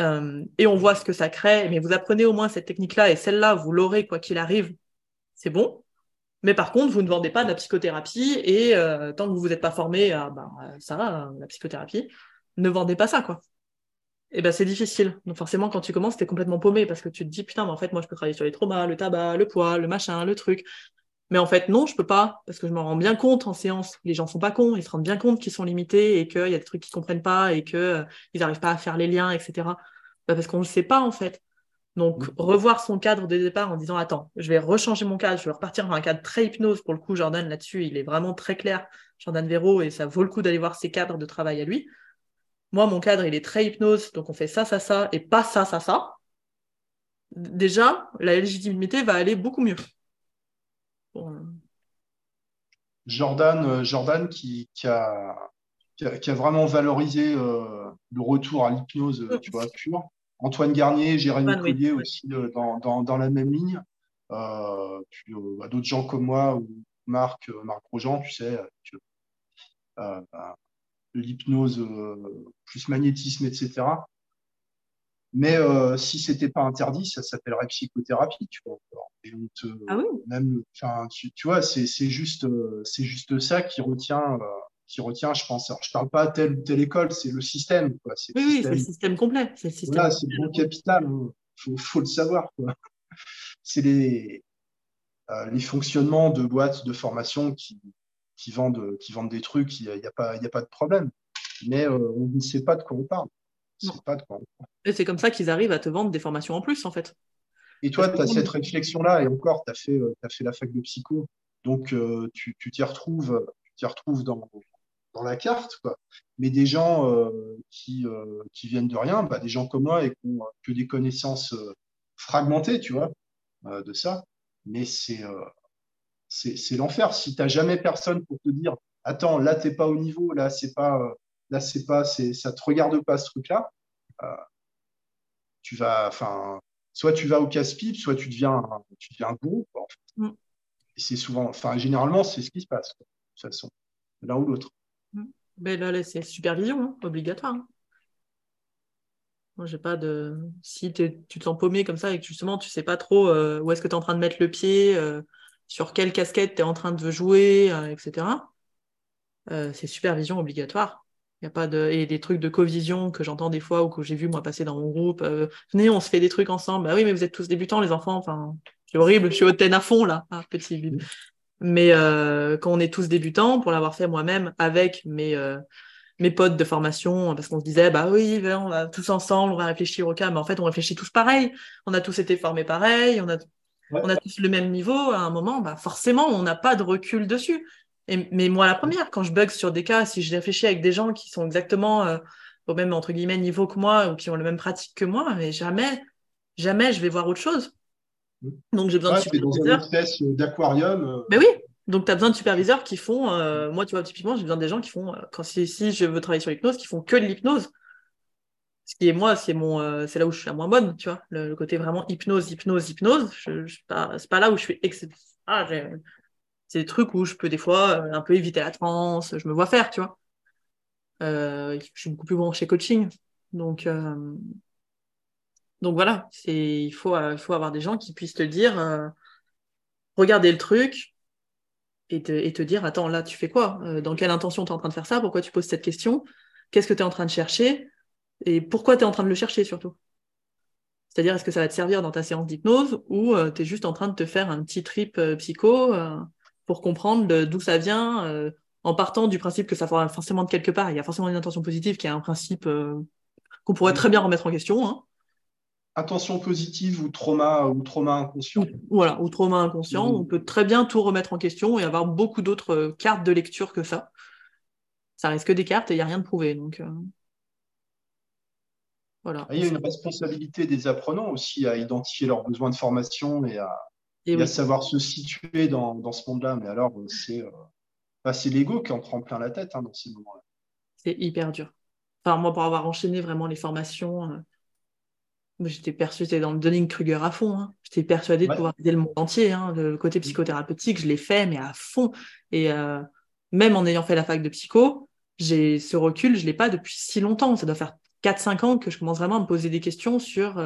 Euh, et on voit ce que ça crée, mais vous apprenez au moins cette technique-là, et celle-là, vous l'aurez quoi qu'il arrive, c'est bon? Mais par contre, vous ne vendez pas de la psychothérapie et euh, tant que vous vous êtes pas formé à bah, ça, la psychothérapie, ne vendez pas ça, quoi. et ben c'est difficile. Donc forcément, quand tu commences, tu es complètement paumé parce que tu te dis, putain, mais en fait, moi, je peux travailler sur les traumas, le tabac, le poids, le machin, le truc. Mais en fait, non, je peux pas, parce que je me rends bien compte en séance. Les gens sont pas cons, ils se rendent bien compte qu'ils sont limités et qu'il y a des trucs qu'ils comprennent pas et qu'ils euh, n'arrivent pas à faire les liens, etc. Bah, parce qu'on ne le sait pas, en fait. Donc, revoir son cadre de départ en disant, attends, je vais rechanger mon cadre, je vais repartir dans un cadre très hypnose. Pour le coup, Jordan, là-dessus, il est vraiment très clair, Jordan Véro, et ça vaut le coup d'aller voir ses cadres de travail à lui. Moi, mon cadre, il est très hypnose, donc on fait ça, ça, ça, et pas ça, ça, ça. Déjà, la légitimité va aller beaucoup mieux. Jordan, euh, Jordan qui, a, qui, a, vraiment valorisé euh, le retour à l'hypnose euh, tu vois, pure. Antoine Garnier, Jérémy Collier aussi dans, la même ligne. puis bah, d'autres gens comme moi ou Marc, Marc Grosjean, tu sais, l'hypnose plus magnétisme, etc. Mais euh, si c'était pas interdit, ça s'appellerait psychothérapie, tu vois. ah oui. même, tu, tu, vois, c'est juste, euh, c'est juste ça qui retient, euh, qui retient, je pense. Alors, je parle pas à telle ou telle école, c'est le système, quoi. Oui, oui, c'est le système complet. C'est le système. Voilà, c'est le bon capital. Il hein. faut, faut, le savoir, quoi. C'est les, les fonctionnements de boîtes de formation qui, qui vendent, qui vendent des trucs. Il n'y a, a, pas, a pas de problème. Mais on ne sait pas de quoi on parle. Et c'est comme ça qu'ils arrivent à te vendre des formations en plus, en fait. Et toi, tu as cette réflexion-là, et encore, tu as, fait, euh, as fait la fac de psycho, donc euh, tu t'y retrouves, tu retrouves dans, dans la carte, quoi. Mais des gens euh, qui, qui viennent de rien, bah, des gens comme moi et qui ont que des connaissances fragmentées, tu vois, de ça. Mais c'est c'est l'enfer. Si tu n'as jamais personne pour te dire, attends, là, tu n'es pas au niveau, là, c'est pas là, c'est pas, c'est, ça te regarde pas ce truc-là. Euh, tu vas, enfin, soit tu vas au casse-pipe, soit tu deviens, tu deviens un gourou. Mm. Et c'est souvent, enfin, généralement, c'est ce qui se passe, de toute façon, l'un ou l'autre. Mais là, c'est supervision hein, obligatoire. Hein. Moi, j'ai pas de. Si tu te sens paumé comme ça et que justement, tu sais pas trop euh, où est-ce que tu es en train de mettre le pied, euh, sur quelle casquette tu es en train de jouer, etc., c'est supervision obligatoire. Y a pas de et des trucs de co-vision que j'entends des fois ou que j'ai vu moi passer dans mon groupe. Euh, venez, on se fait des trucs ensemble. Bah oui, mais vous êtes tous débutants, les enfants. C'est horrible. Je suis hautaine à fond là, ah, petit. Mais euh, quand on est tous débutants, pour l'avoir fait moi-même avec mes euh, mes potes de formation, parce qu'on se disait bah oui, on va tous ensemble, on va réfléchir au cas. Mais en fait, on réfléchit tous pareil. On a tous été formés pareil. On a on a tous le même niveau. À un moment, bah forcément, on n'a pas de recul dessus mais moi, la première, quand je bug sur des cas, si je réfléchis avec des gens qui sont exactement euh, au même entre guillemets niveau que moi ou qui ont la même pratique que moi, mais jamais, jamais je vais voir autre chose. Donc j'ai besoin de superviseurs. dans une espèce d'aquarium. Euh. Mais oui, donc tu as besoin de superviseurs qui font. Euh, moi, tu vois, typiquement, j'ai besoin des gens qui font. quand si, si, je veux travailler sur l'hypnose, qui font que de l'hypnose. Ce qui est moi, c'est mon, c'est là où je suis la moins bonne, tu vois. Le, côté vraiment hypnose, hypnose, hypnose. Je, je pas, c'est pas là où je suis ah, c'est des trucs où je peux des fois euh, un peu éviter la transe, je me vois faire, tu vois. Je suis beaucoup plus bon chez coaching. Donc, donc voilà, c'est, il, faut, il faut avoir des gens qui puissent te dire, regarder le truc et te, et te dire, attends, là, tu fais quoi? Dans quelle intention tu es en train de faire ça? Pourquoi tu poses cette question? Qu'est-ce que tu es en train de chercher? Et pourquoi tu es en train de le chercher surtout? C'est-à-dire, est-ce que ça va te servir dans ta séance d'hypnose ou tu es juste en train de te faire un petit trip psycho pour comprendre d'où ça vient, euh, en partant du principe que ça fera forcément de quelque part. Il y a forcément une intention positive qui est un principe euh, qu'on pourrait très bien remettre en question. Hein. Intention positive ou trauma ou trauma inconscient. voilà, ou trauma inconscient. On peut très bien tout remettre en question et avoir beaucoup d'autres euh, cartes de lecture que ça. Ça reste que des cartes et il n'y a rien de prouvé. Donc, voilà. Il y a une responsabilité des apprenants aussi à identifier leurs besoins de formation et à, et à savoir se situer dans, dans ce monde-là. Mais alors, euh, c'est euh, bah, l'ego qui en prend plein la tête hein, dans ces moments-là. C'est hyper dur. Enfin, moi, pour avoir enchaîné vraiment les formations, euh, j'étais persuadée dans le Dunning-Kruger à fond. Hein. J'étais persuadée de pouvoir aider le monde entier. Hein. Le côté psychothérapeutique, je l'ai fait, mais à fond. Et même en ayant fait la fac de psycho, j'ai ce recul, je ne l'ai pas depuis si longtemps. Ça doit faire 4-5 ans que je commence vraiment à me poser des questions sur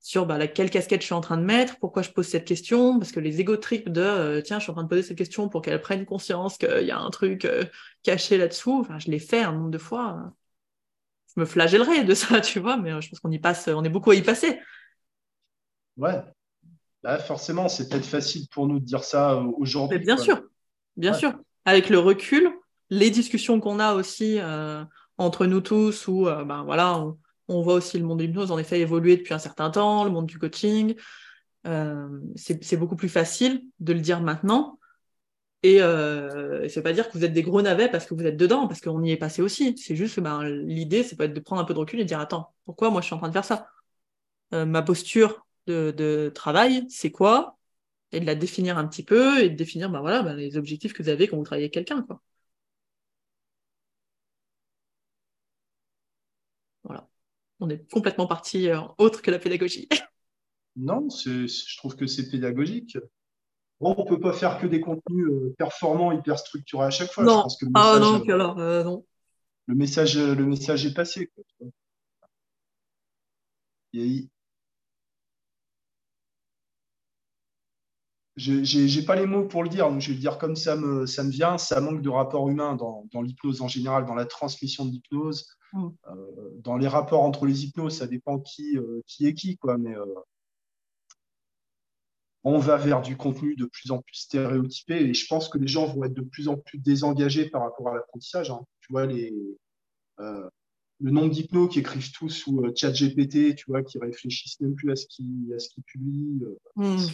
sur bah, quelle casquette je suis en train de mettre, pourquoi je pose cette question, parce que les égo trips de euh, tiens, je suis en train de poser cette question pour qu'elle prenne conscience qu'il y a un truc euh, caché là-dessous, enfin, je l'ai fait un nombre de fois. Je me flagellerais de ça, tu vois, mais je pense qu'on y passe, on est beaucoup à y passer. Ouais. Là, forcément, c'est peut-être facile pour nous de dire ça aujourd'hui. Bien sûr, bien sûr. Avec le recul, les discussions qu'on a aussi entre nous tous, où ben voilà, on, on, voit aussi le monde de l'hypnose en effet évoluer depuis un certain temps, le monde du coaching. c'est beaucoup plus facile de le dire maintenant et euh, ça veut pas dire que vous êtes des gros navets parce que vous êtes dedans, parce qu'on y est passé aussi. C'est juste que ben, l'idée, c'est pas de prendre un peu de recul et de dire Attends, pourquoi moi je suis en train de faire ça? Euh, Ma posture de, travail, c'est quoi? Et de la définir un petit peu et de définir ben, voilà, ben, les objectifs que vous avez quand vous travaillez avec quelqu'un. Voilà. On est complètement parti euh, autre que la pédagogie. non, je trouve que c'est pédagogique. On ne peut pas faire que des contenus euh, performants, hyper structurés à chaque fois. Non, ah non, alors, euh, non. Le message, euh, le message est passé. Je n'ai pas les mots pour le dire, donc je vais le dire comme ça me, ça me vient. Ça manque de rapport humain dans, l'hypnose en général, dans la transmission de l'hypnose. Mm. dans les rapports entre les hypnoses, ça dépend qui, qui est qui, quoi. Mais on va vers du contenu de plus en plus stéréotypé et je pense que les gens vont être de plus en plus désengagés par rapport à l'apprentissage. Hein. Tu vois, les, euh, le nombre d'hypnos qui écrivent tout sous euh, chat GPT, tu vois, qui réfléchissent même plus à ce qu'ils qu publient. Euh. Hmm.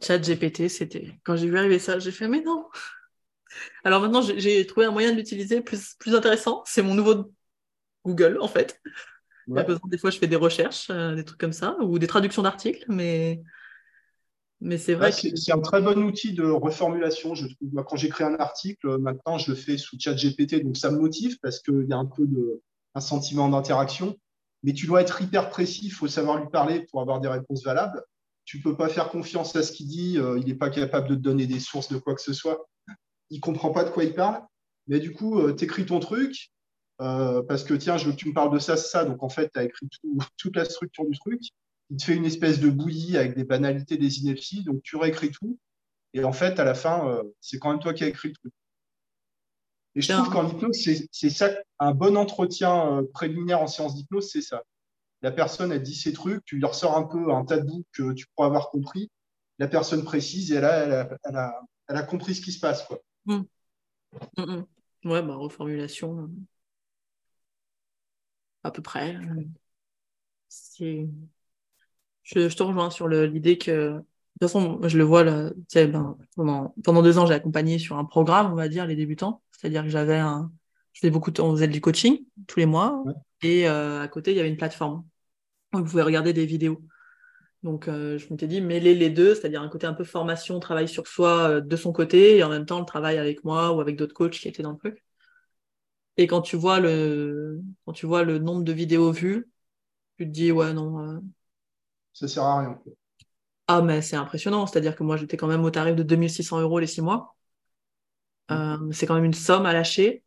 Chat GPT, c'était. Quand j'ai vu arriver ça, j'ai fait, mais non. Alors maintenant, j'ai trouvé un moyen de l'utiliser plus, plus intéressant. C'est mon nouveau Google, en fait. Des fois, je fais des recherches, des trucs comme ça, ou des traductions d'articles, mais mais c'est vrai. C'est un très bon outil de reformulation, je trouve. quand j'écris un article, maintenant, je le fais sous chat GPT, donc ça me motive parce qu'il y a un peu de, un sentiment d'interaction. Mais tu dois être hyper précis, il faut savoir lui parler pour avoir des réponses valables. Tu ne peux pas faire confiance à ce qu'il dit, euh, il n'est pas capable de te donner des sources de quoi que ce soit. Il ne comprend pas de quoi il parle. Mais du coup, euh, tu écris ton truc, euh, parce que tiens, je veux que tu me parles de ça, ça. Donc en fait, tu as écrit toute la structure du truc il te fait une espèce de bouillie avec des banalités, des inepties, donc tu réécris tout. Et en fait, à la fin, euh, c'est quand même toi qui as écrit le truc. Et je trouve qu'en hypnose, c'est ça, un bon entretien euh, préliminaire en séance d'hypnose, c'est ça. La personne, elle dit ses trucs, tu lui ressors un peu un tas de bouts que tu pourras avoir compris. La personne précise et elle a, elle a, elle a, compris ce qui se passe. Quoi. Mmh. Mmh, mmh. Ouais, bah, reformulation. Euh, à peu près. C'est je, te rejoins sur l'idée que, de toute façon, je le vois là, ben, pendant, pendant deux ans, j'ai accompagné sur un programme, on va dire, les débutants. C'est-à-dire que j'avais un, je faisais beaucoup de, on faisait du coaching tous les mois, et euh, à côté, il y avait une plateforme. où vous pouvez regarder des vidéos. Donc, euh, je m'étais dit, mêler les deux, c'est-à-dire un côté un peu formation, travail sur soi euh, de son côté, et en même temps, le travail avec moi ou avec d'autres coachs qui étaient dans le truc. Et quand tu vois le, quand tu vois le nombre de vidéos vues, tu te dis, ouais, non, ça sert à rien. Ah, mais c'est impressionnant. C'est-à-dire que moi, j'étais quand même au tarif de 2600 euros les six mois. Mm. Euh, c'est quand même une somme à lâcher,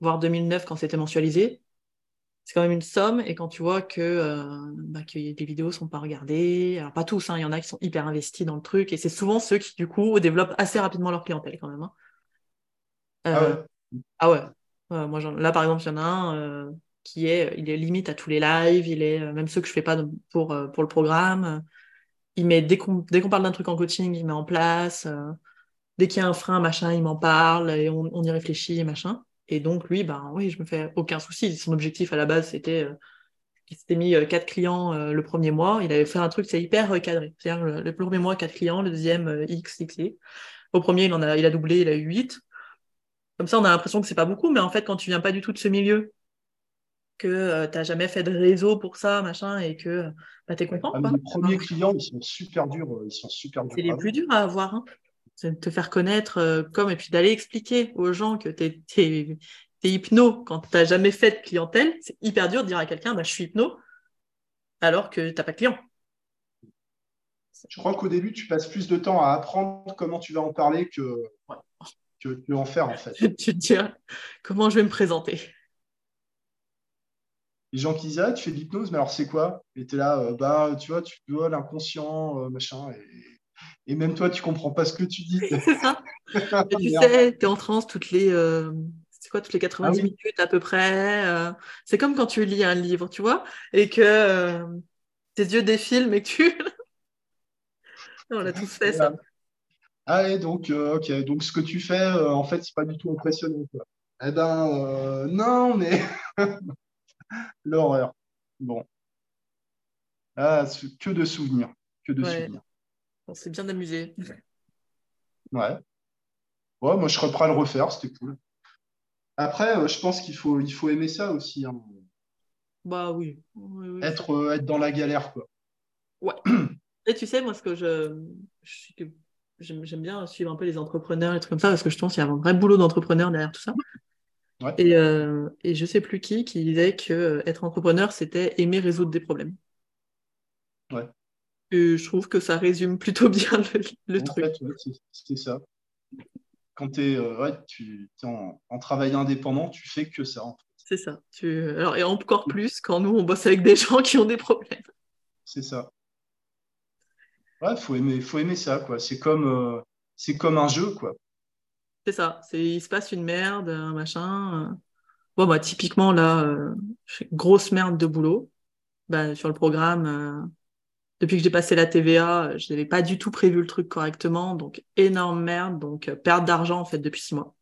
voire 2009 quand c'était mensualisé. C'est quand même une somme. Et quand tu vois que, euh, bah, que les vidéos sont pas regardées, alors pas tous, hein, il y en a qui sont hyper investis dans le truc. Et c'est souvent ceux qui, du coup, développent assez rapidement leur clientèle quand même. Hein. ah ouais. Euh, ah ouais. moi, là, par exemple, il y en a un qui est, il est limite à tous les lives, il est, même ceux que je fais pas pour, euh, pour le programme. Il met, dès qu'on, parle d'un truc en coaching, il met en place. Euh, dès qu'il y a un frein, machin, il m'en parle et on, y réfléchit, machin. Et donc, lui, ben oui, je me fais aucun souci. Son objectif à la base, c'était, euh, il s'était mis quatre clients le premier mois. Il avait fait un truc, c'est hyper cadré. C'est-à-dire, le, premier mois, quatre clients, le deuxième, X, X, X. Au premier, il en a, il a doublé, il a eu 8. Comme ça, on a l'impression que c'est pas beaucoup, mais en fait, quand tu viens pas du tout de ce milieu, que euh, tu n'as jamais fait de réseau pour ça, machin, et que bah, tu es content. les premiers clients, ils sont super durs. Euh, ils sont super C'est les plus durs à avoir. Hein. C'est de te faire connaître euh, comme, et puis d'aller expliquer aux gens que tu es, hypno quand tu n'as jamais fait de clientèle. C'est hyper dur de dire à quelqu'un, bah, je suis hypno, alors que tu n'as pas de client. Je crois qu'au début, tu passes plus de temps à apprendre comment tu vas en parler que, que, en faire, en fait. tu te dis, comment je vais me présenter? Les gens qui disent Ah, tu fais de l'hypnose, mais alors c'est quoi? Et tu es là, euh, bah, tu vois, tu vois l'inconscient, euh, machin. Et, même toi, tu comprends pas ce que tu dis. c'est ça. tu sais, tu es en transe toutes les. Euh, quoi, toutes les 90 ah minutes à peu près. C'est comme quand tu lis un livre, tu vois, et que tes yeux défilent, mais que tu. On a tous fait ça. Ah donc, ok, donc ce que tu fais, en fait, c'est pas du tout impressionnant. Quoi. Eh ben, non, mais l'horreur. Bon. Ah, que de souvenirs. Que de souvenirs. On s'est bien amusé. Ouais. Ouais, moi je reprends le refaire, c'était cool. Après, euh, je pense qu'il faut, il faut aimer ça aussi. Hein. Bah oui. être, euh, être dans la galère, quoi. Ouais. Et tu sais, moi, ce que je, j'aime bien suivre un peu les entrepreneurs et trucs comme ça, parce que je pense qu'il y a un vrai boulot d'entrepreneur derrière tout ça. Ouais. Et, euh, et je sais plus qui qui disait que être entrepreneur, c'était aimer résoudre des problèmes. Ouais. Et je trouve que ça résume plutôt bien le, truc. c'est ça quand tu es, euh, tu, en, travail indépendant, tu fais que ça. C'est ça. Tu... Alors, et encore plus quand nous, on bosse avec des gens qui ont des problèmes. C'est ça. Ouais, faut aimer, faut aimer ça, quoi. C'est comme, euh, c'est comme un jeu, quoi. C'est ça. C'est, il se passe une merde, un machin. Euh. Bon, bah, typiquement, là, grosse merde de boulot. Bah, sur le programme, depuis que j'ai passé la TVA, je n'avais pas du tout prévu le truc correctement, donc énorme merde, donc euh, perte d'argent en fait depuis six mois.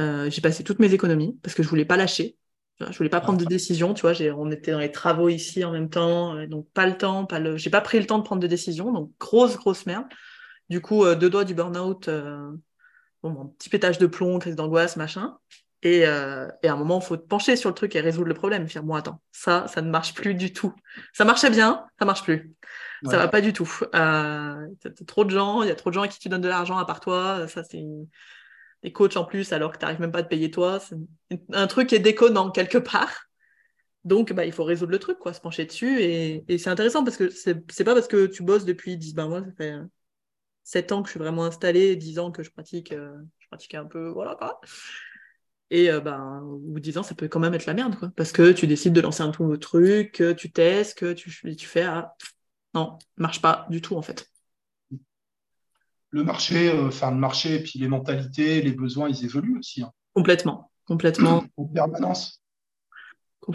Euh, j'ai passé toutes mes économies parce que je voulais pas lâcher. Je voulais pas prendre de décision, tu vois. On était dans les travaux ici en même temps, euh, donc pas le temps, pas le. J'ai pas pris le temps de prendre de décision, donc grosse grosse merde. Du coup, deux doigts du burn-out, bon, petit pétage de plomb, crise d'angoisse, machin. Euh, et, à un moment, il faut te pencher sur le truc et résoudre le problème. Faire, bon, attends, ça, ça ne marche plus du tout. Ça marchait bien, ça marche plus. Ça Ça va pas du tout. Euh, trop de gens, il y a trop de gens à qui tu donnes de l'argent à part toi. Ça, c'est des coachs en plus alors que tu n'arrives même pas à te payer toi. C'est un truc qui est déconnant quelque part. Donc, bah, il faut résoudre le truc, quoi, se pencher dessus. Et, c'est intéressant parce que c'est pas parce que tu bosses depuis 10, ben moi, ça fait 7 ans que je suis vraiment installé, 10 ans que je pratique, euh, je pratique un peu, voilà quoi. Et euh, ben, au bout de 10 ans, ça peut quand même être la merde, quoi. Parce que tu décides de lancer un nouveau truc, que tu testes, que tu, tu fais. Ah, non, marche pas du tout, en fait. Le marché, euh, enfin, le marché, et puis les mentalités, les besoins, ils évoluent aussi. Hein. Complètement. Complètement. En permanence.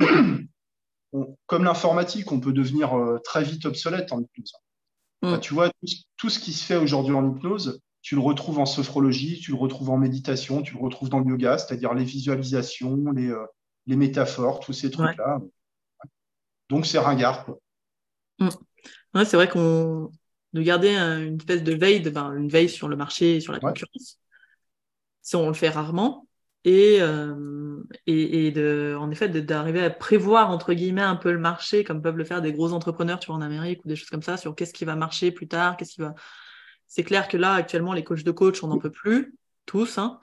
comme l'informatique, on peut devenir très vite obsolète en hypnose. Mm. Bah, tu vois, tout, ce qui se fait aujourd'hui en hypnose, tu le retrouves en sophrologie, tu le retrouves en méditation, tu le retrouves dans le yoga, c'est-à-dire les visualisations, les, euh, les métaphores, tous ces trucs-là. Donc, c'est ringard. Mm. c'est vrai qu'on de garder une espèce de veille, de, ben, une veille sur le marché et sur la concurrence. On le fait rarement. Et, euh, et, et, de, en effet, d'arriver à prévoir, entre guillemets, un peu le marché, comme peuvent le faire des gros entrepreneurs, tu vois, en Amérique ou des choses comme ça, sur qu'est-ce qui va marcher plus tard, qu'est-ce qui va c'est clair que là, actuellement, les coachs de coach, on n'en peut plus, tous. Hein.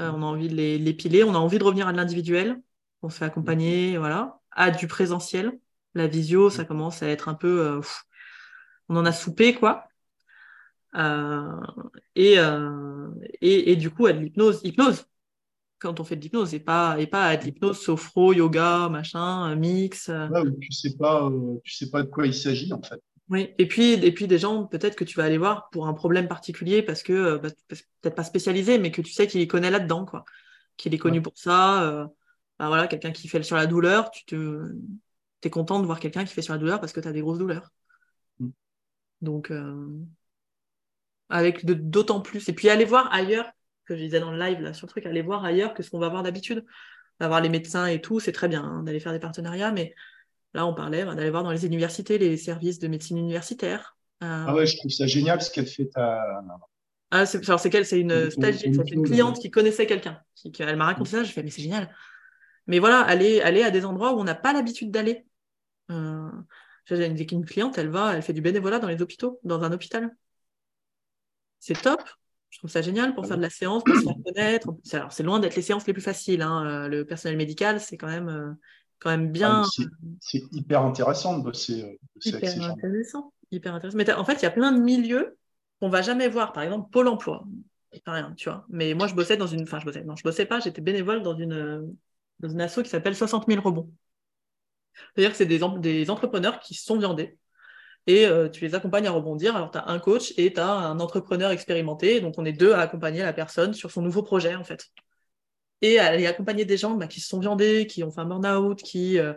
Euh, on a envie de les, piler, on a envie de revenir à de l'individuel. On se fait accompagner, voilà, à du présentiel. La visio, ça commence à être un peu. Euh, on en a soupé, quoi. Euh, et, et, du coup, à de l'hypnose. Hypnose, quand on fait de l'hypnose, et pas, et pas à de l'hypnose sophro, yoga, machin, mix. tu sais pas, tu sais pas de quoi il s'agit, en fait. Oui, et puis, et puis des gens peut-être que tu vas aller voir pour un problème particulier parce que, euh, bah, peut-être pas spécialisé, mais que tu sais qu'il connaît là-dedans, quoi. Qu'il est connu pour ça. Euh, bah, voilà, quelqu'un qui fait sur la douleur, tu te... es content de voir quelqu'un qui fait sur la douleur parce que tu as des grosses douleurs. Mm. Donc, euh, avec d'autant plus. Et puis aller voir ailleurs, que je disais dans le live là sur le truc, aller voir ailleurs que ce qu'on va voir d'habitude. On va voir les médecins et tout, c'est très bien hein, d'aller faire des partenariats, mais Là, on parlait bah, d'aller voir dans les universités les services de médecine universitaire. Euh, ah ouais, je trouve ça génial ce qu'elle fait à. Ah, c'est, c'est qu'elle, c'est une stagiaire, c'est une cliente qui connaissait quelqu'un. Qui, elle m'a raconté ça, je fais, mais c'est génial. Mais voilà, aller, aller à des endroits où on n'a pas l'habitude d'aller. Euh, j'ai une, une cliente, elle va, elle fait du bénévolat dans les hôpitaux, dans un hôpital. C'est top. Je trouve ça génial pour faire de la séance, pour se faire connaître. Alors, c'est loin d'être les séances les plus faciles. Hein. Euh, le personnel médical, c'est quand même quand même bien. Ah, c'est hyper intéressant de bosser, euh, hyper intéressant, hyper intéressant. Mais en fait, il y a plein de milieux qu'on va jamais voir. Par exemple, Pôle Emploi. Rien, tu vois. Mais moi, je bossais dans une. Enfin, je bossais. Non, je bossais pas. J'étais bénévole dans une dans une asso qui s'appelle 60 000 rebonds. C'est-à-dire que c'est des, des entrepreneurs qui sont viandés et euh, tu les accompagnes à rebondir. Alors, tu as un coach et tu as un entrepreneur expérimenté. Donc, on est deux à accompagner la personne sur son nouveau projet, en fait. et aller accompagner des gens bah, qui se sont viandés, qui ont fait un burn-out, qui, euh,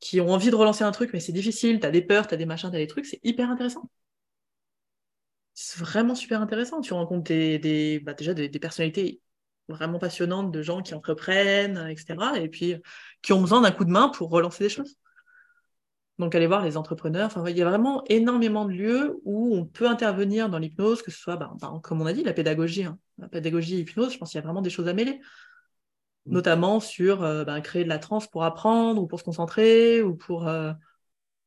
qui ont envie de relancer un truc, mais c'est difficile, tu as des peurs, tu as des machins, tu as des trucs, c'est hyper intéressant. C'est vraiment super intéressant. Tu rencontres bah, déjà des, personnalités vraiment passionnantes de gens qui entreprennent, etc. Et puis qui ont besoin d'un coup de main pour relancer des choses. Donc, aller voir les entrepreneurs. Enfin, il y a vraiment énormément de lieux où on peut intervenir dans l'hypnose, que ce soit, bah, comme on a dit, la pédagogie. Hein. La pédagogie et l'hypnose, je pense qu'il y a vraiment des choses à mêler. Mm. Notamment sur euh, bah, créer de la transe pour apprendre ou pour se concentrer ou pour, euh,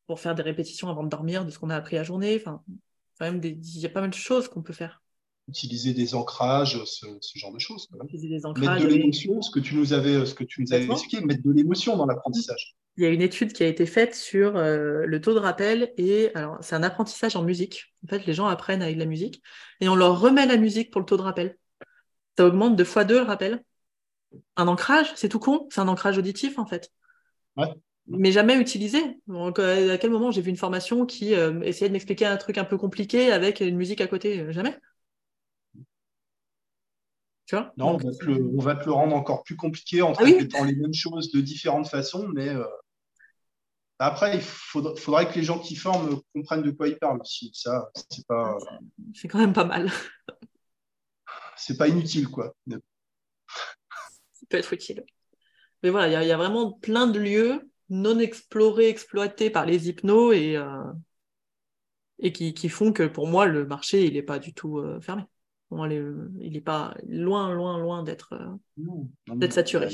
pour faire des répétitions avant de dormir de ce qu'on a appris la journée. Enfin, même il y a pas mal de choses qu'on peut faire. Utiliser des ancrages, ce, genre de choses. Utiliser des ancrages. Mettre de l'émotion, ce que tu nous avais, ce que tu nous avais expliqué, mettre de l'émotion dans l'apprentissage il y a une étude qui a été faite sur euh, le taux de rappel et alors c'est un apprentissage en musique. En fait, les gens apprennent avec la musique et on leur remet la musique pour le taux de rappel. Ça augmente de fois deux le rappel. Un ancrage, c'est tout con, c'est un ancrage auditif en fait. Mais jamais utilisé. Donc, euh, à quel moment j'ai vu une formation qui euh, essayait de m'expliquer un truc un peu compliqué avec une musique à côté? Jamais. Tu vois? Non, on, va te le, rendre encore plus compliqué en ah répétant les mêmes choses de différentes façons, mais après, il faudrait, que les gens qui forment comprennent de quoi ils parlent aussi. Ça, c'est pas. C'est quand même pas mal. C'est pas inutile, quoi. Ça peut être utile. Mais voilà, il y, a vraiment plein de lieux non explorés, exploités par les hypnos et, euh, et qui, font que pour moi, le marché, il n'est pas du tout euh, fermé. il n'est pas loin, loin, loin d'être euh, saturé.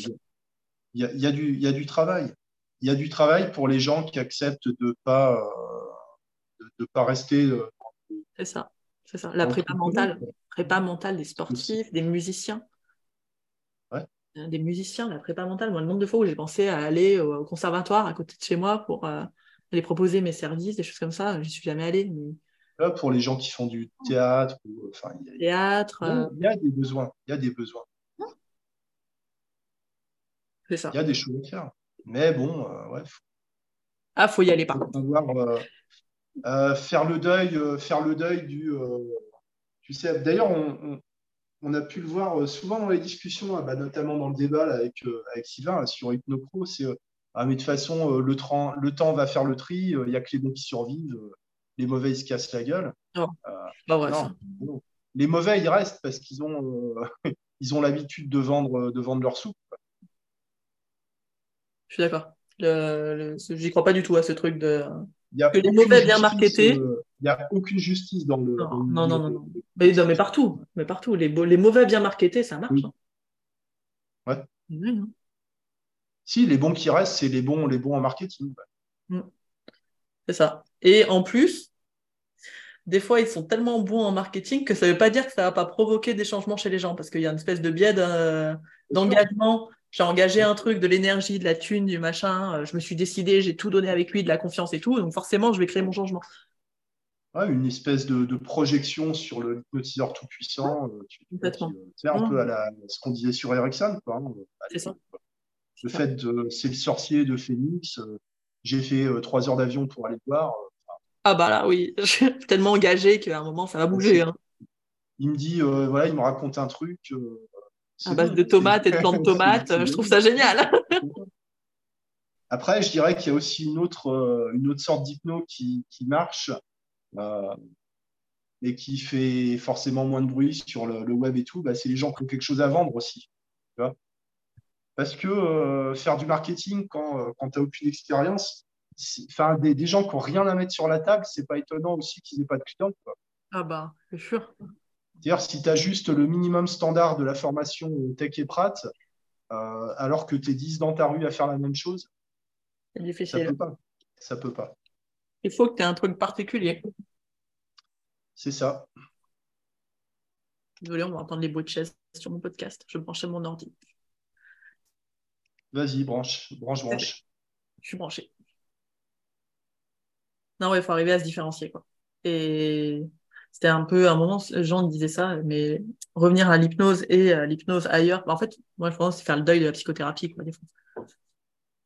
Il y, a, du, il y a du travail il y a du travail pour les gens qui acceptent de ne pas, euh, de, pas rester. Euh, c'est ça, c'est ça. La prépa mentale, prépa mentale des sportifs, des musiciens. Ouais. Euh, des musiciens, la prépa mentale. Moi, le nombre de fois où j'ai pensé à aller au conservatoire à côté de chez moi pour aller proposer mes services, des choses comme ça, je suis jamais allée. Là, pour les gens qui font du théâtre, enfin, théâtre. Il y a des besoins. Il y a des besoins. C'est ça. Il y a des choses à faire. Mais bon, euh, ouais. Ah, faut y aller par contre. Euh, euh, faire le deuil, faire le deuil du. tu sais, d'ailleurs, on, a pu le voir souvent dans les discussions, bah, notamment dans le débat avec, avec Sylvain sur HypnoPro, c'est ah, mais de toute façon, le, le, temps va faire le tri, il n'y a que les bons qui survivent, les mauvais ils se cassent la gueule. Oh. Bah, les mauvais ils restent parce qu'ils ont, ils ont l'habitude de vendre, de vendre leur soupe. Je suis d'accord. J'y crois pas du tout à ce truc de. que les mauvais bien marketés. Il euh, n'y a aucune justice dans le. Non, non, non, non, Mais, mais, partout. Mais partout. Les, les mauvais bien marketés, ça marche. Hein. Ouais. Si, les bons qui restent, c'est les bons, les bons en marketing. Mm. C'est ça. Et en plus, des fois, ils sont tellement bons en marketing que ça ne veut pas dire que ça ne va pas provoquer des changements chez les gens, parce qu'il y a une espèce de biais d'engagement j'ai engagé un truc, de l'énergie, de la thune, du machin, euh, je me suis décidé, j'ai tout donné avec lui, de la confiance et tout, donc forcément, je vais créer mon changement. une espèce de, projection sur le hypnotiseur tout-puissant. Euh. C'est un peu à ce qu'on disait sur Ericsson. Hein, c'est ça. Le fait de. C'est le sorcier de Phoenix. Euh, j'ai fait trois heures d'avion pour aller voir. ah, bah là, oui. Je suis tellement engagé qu'à un moment, ça va bouger. Hein. Il me dit, voilà, il me raconte un truc. À base de tomates et de plantes de tomates, je trouve ça génial. Après, je dirais qu'il y a aussi une autre, euh, une autre sorte d'hypno qui, qui, marche euh, et qui fait forcément moins de bruit sur le, web et tout. Bah, c'est les gens qui ont quelque chose à vendre aussi. Parce que euh, faire du marketing quand, quand tu n'as aucune expérience, enfin, des, des, gens qui n'ont rien à mettre sur la table, c'est pas étonnant aussi qu'ils n'aient pas de clients. Ah bah, c'est sûr. C'est-à-dire, si tu as juste le minimum standard de la formation Tech et Prat, euh, alors que tu es 10 dans ta rue à faire la même chose, c'est difficile. Ça peut pas. Ça peut pas. Il faut que tu aies un truc particulier. C'est ça. Désolé, on va entendre les bruits de chaise sur mon podcast. Je branche mon ordi. Vas-y, branche, branche, branche. Je suis branché. Non, il faut arriver à se différencier. Quoi. Et c'était un peu, à un moment, Jean disait ça, mais revenir à l'hypnose et à l'hypnose ailleurs, bah, en fait, moi, je pense c'est faire le deuil de la psychothérapie, quoi, des fois.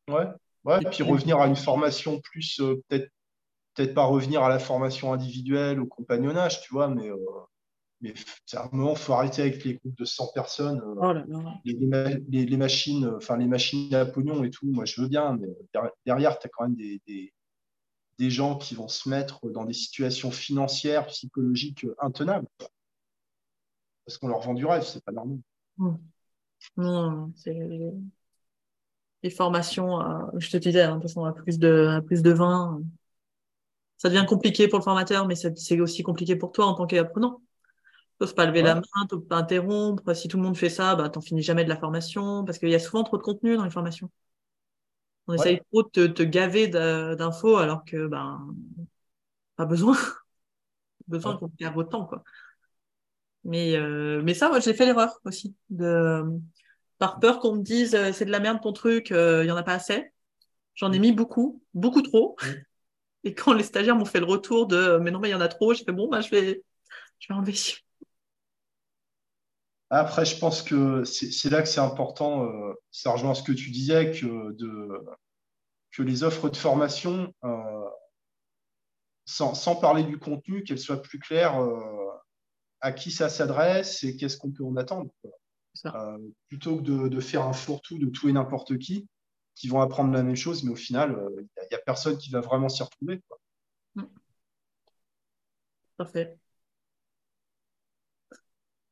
Ouais, ouais, et puis revenir à une formation plus, euh, peut-être peut-être pas revenir à la formation individuelle ou compagnonnage, tu vois, mais euh, mais à un moment, il faut arrêter avec les groupes de 100 personnes. Euh, oh là Les, les, machines, enfin les machines à pognon et tout, moi je veux bien, mais derrière, tu as quand même des, des, des, gens qui vont se mettre dans des situations financières, psychologiques intenables. Parce qu'on leur vend du rêve, c'est pas normal. Mmh. Non, c'est les formations, je te disais, hein, de toute façon, à plus de, à plus de 20, ça devient compliqué pour le formateur, mais c'est aussi compliqué pour toi en tant qu'apprenant. T'oses pas lever la main, t'oses pas interrompre. Si tout le monde fait ça, bah, t'en finis jamais de la formation parce qu'il y a souvent trop de contenu dans les formations. On essaye trop de te, gaver d'infos alors que, ben, pas besoin. besoin qu'on perde autant, quoi. Mais, euh, mais ça, moi, j'ai fait l'erreur aussi. De, par peur qu'on me dise, euh, c'est de la merde ton truc, il euh, y en a pas assez. J'en ai mis beaucoup, beaucoup trop. Et quand les stagiaires m'ont fait le retour de, mais non, mais il y en a trop, j'ai fait, bon, bah, je vais, je vais enlever. Après, je pense que c'est là que c'est important, euh, ça rejoint ce que tu disais, que, de, que les offres de formation, euh, sans, sans, parler du contenu, qu'elles soient plus claires euh, à qui ça s'adresse et qu'est-ce qu'on peut en attendre. plutôt que de, de, faire un fourre-tout de tout et n'importe qui, qui vont apprendre la même chose, mais au final, il n'y a, personne qui va vraiment s'y retrouver. Quoi. Parfait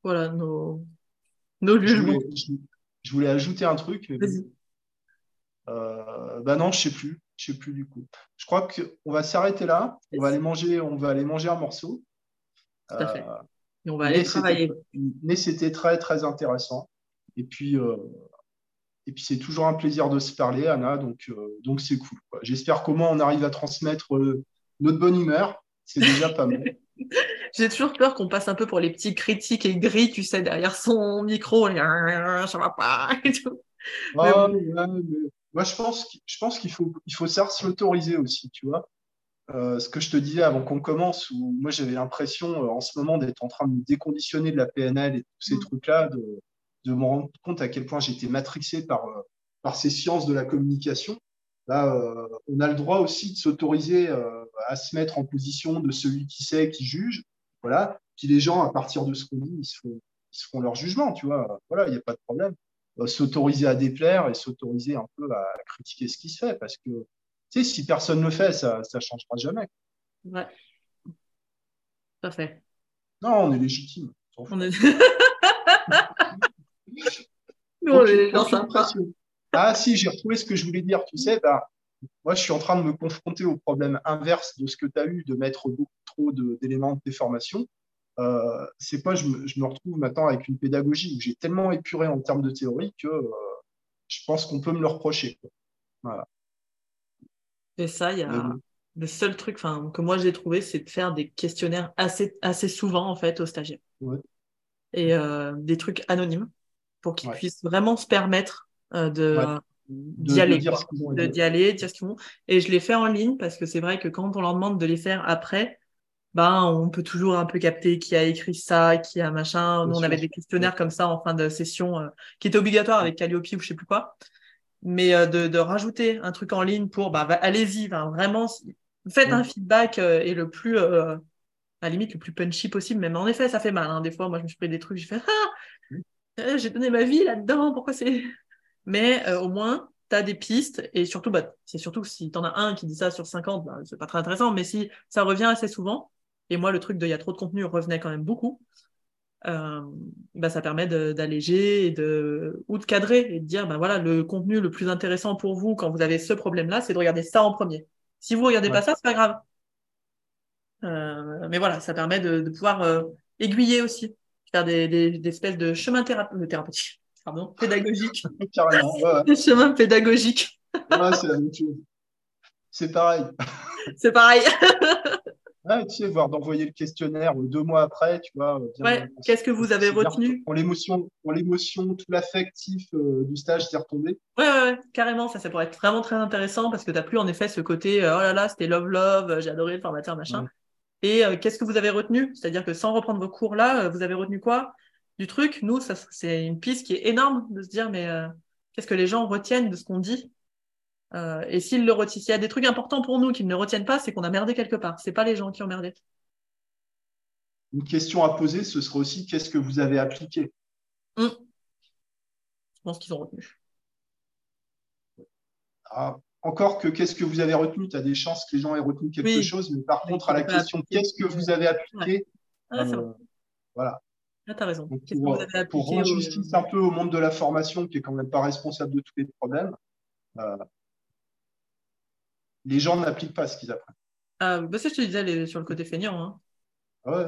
voilà nos, nos je voulais, je, voulais, ajouter un truc. Euh, bah non, je sais plus. Je sais plus du coup. Je crois qu'on va s'arrêter là. On va aller manger, on va aller manger un morceau. Tout à fait. Euh, Et on va aller travailler. Mais c'était très très intéressant. Et puis euh, et puis c'est toujours un plaisir de se parler, Anna. Donc euh, donc c'est cool. J'espère comment on arrive à transmettre notre bonne humeur. C'est déjà pas mal. J'ai toujours peur qu'on passe un peu pour les petits critiques et gris, tu sais, derrière son micro, ça va pas et tout. moi, je pense, je pense qu'il faut, il faut savoir l'autoriser aussi, tu vois. Euh, ce que je te disais avant qu'on commence, où moi j'avais l'impression euh, en ce moment d'être en train de me déconditionner de la PNL et tous ces mm. trucs-là, de, de me rendre compte à quel point j'étais matrixé par, euh, par ces sciences de la communication. Là, on a le droit aussi de s'autoriser à se mettre en position de celui qui sait, qui juge, voilà. Puis les gens, à partir de ce qu'on dit, ils se, font, ils se font leur jugement, tu vois. Voilà, il n'y a pas de problème. Euh, s'autoriser à déplaire et s'autoriser un peu à critiquer ce qui se fait, parce que, tu sais, si personne ne le fait, ça ne changera jamais. Ouais. Tout fait. Non, on est légitime. On, est... on est Ah si, j'ai retrouvé ce que je voulais dire, tu sais, bah, moi, je suis en train de me confronter au problème inverse de ce que tu as eu, de mettre beaucoup trop d'éléments de, déformation. Euh, c'est quoi je me, je me, retrouve maintenant avec une pédagogie où j'ai tellement épuré en termes de théorie que euh, je pense qu'on peut me le reprocher. Voilà. Et ça, il y a le seul truc que moi j'ai trouvé, c'est de faire des questionnaires assez, assez souvent en fait aux stagiaires. Et euh, des trucs anonymes pour qu'ils puissent vraiment se permettre de, d'y aller, dire de d'y aller, dire ce qu'ils font. Et je les fais en ligne parce que c'est vrai que quand on leur demande de les faire après, ben, on peut toujours un peu capter qui a écrit ça, qui a machin. Nous, on avait des questionnaires comme ça en fin de session euh, qui étaient obligatoires avec Calliope ou je sais plus quoi. Mais euh, de, de, rajouter un truc en ligne pour, bah, allez-y, vraiment, faites un feedback euh, et le plus, à la limite, le plus punchy possible. Même en effet, ça fait mal. Hein. Des fois, moi, je me suis pris des trucs, j'ai fait, ah, j'ai donné ma vie là-dedans, pourquoi c'est mais au moins, tu as des pistes, et surtout, bah, c'est surtout si tu en as un qui dit ça sur 50, bah, c'est pas très intéressant, mais si ça revient assez souvent, et moi, le truc de il y a trop de contenu revenait quand même beaucoup, euh, bah, ça permet d'alléger et de, ou de cadrer et de dire, bah, voilà, le contenu le plus intéressant pour vous quand vous avez ce problème-là, c'est de regarder ça en premier. Si vous regardez pas ça, c'est pas grave. Euh, mais voilà, ça permet de, de pouvoir euh, aiguiller aussi, faire des, des, des espèces de chemins thérapeutiques pardon, pédagogique. Carrément, ouais. chemin pédagogique. ouais, c'est la même chose. C'est pareil. C'est pareil. Ouais, tu sais, voir d'envoyer le questionnaire deux mois après, tu vois. ouais, qu'est-ce que vous avez retenu Pour l'émotion, pour l'émotion, tout l'affectif euh, du stage s'est retombé. Ouais, ouais, ouais, carrément, ça, ça pourrait être vraiment très intéressant parce que tu n'as plus en effet ce côté, euh, oh là là, c'était love love, j'ai adoré le formateur, machin. Et euh, qu'est-ce que vous avez retenu? C'est-à-dire que sans reprendre vos cours là, vous avez retenu quoi? Du truc? Nous, ça, c'est une piste qui est énorme de se dire, mais euh, qu'est-ce que les gens retiennent de ce qu'on dit? Euh, Et s'ils le retiennent, s'il y a des trucs importants pour nous qu'ils ne retiennent pas, c'est qu'on a merdé quelque part. C'est pas les gens qui ont merdé. une question à poser, ce serait aussi qu'est-ce que vous avez appliqué? Hum. Je pense qu'ils ont retenu. Ah, encore que qu'est-ce que vous avez retenu? Tu as des chances que les gens aient retenu quelque chose, mais par contre, à la question qu'est-ce que vous avez appliqué? Ah, euh, Voilà. tu as raison. pour, rendre justice un peu au monde de la formation, qui est quand même pas responsable de tous les problèmes, euh, les gens n'appliquent pas ce qu'ils apprennent. Ah, bah ça, je te disais sur le côté feignant. Hein. Ouais.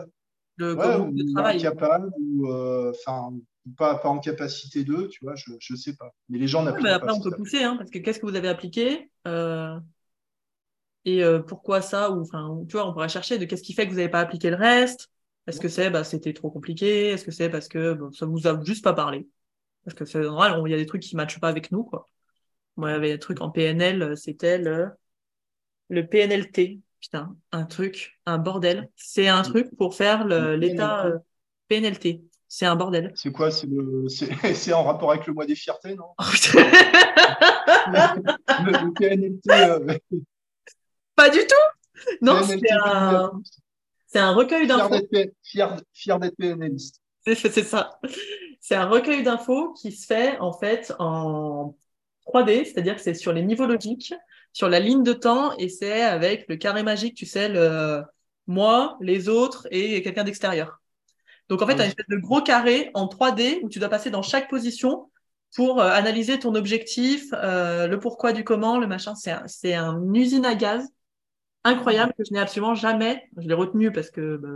Le, ou travail. incapable, ou euh, enfin, pas, pas en capacité d'eux, tu vois, je ne sais pas. Mais les gens n'appliquent pas. Après, on peut pousser, hein, parce que qu'est-ce que vous avez appliqué euh, Et euh, pourquoi ça Ou tu vois, on pourrait chercher de qu'est-ce qui fait que vous n'avez pas appliqué le reste Est-ce que c'est bah, c'était trop compliqué? Est-ce que c'est parce que ça vous a juste pas parlé? Parce que c'est normal, il y a des trucs qui ne matchent pas avec nous, quoi. Moi, il y avait des trucs en PNL, c'était le, le PNLT. Putain, un truc, un bordel. C'est un truc pour faire l'état PNLT. Euh, c'est un bordel. C'est quoi C'est le... en rapport avec le mois des fiertés, non? Oh, le, PNLT. Euh, Pas du tout? Non, c'est un... un... recueil d'infos. Fier d'être PNListe. C'est ça. C'est un recueil d'infos qui se fait en fait en 3D, c'est-à-dire que c'est sur les niveaux logiques, sur la ligne de temps, et c'est avec le carré magique, tu sais, le moi, les autres et quelqu'un d'extérieur. Donc en fait, tu as une espèce de gros carré en 3D où tu dois passer dans chaque position pour euh, analyser ton objectif, euh, le pourquoi du comment, le machin. C'est un, une usine à gaz incroyable que je n'ai absolument jamais, je l'ai retenu parce que bah,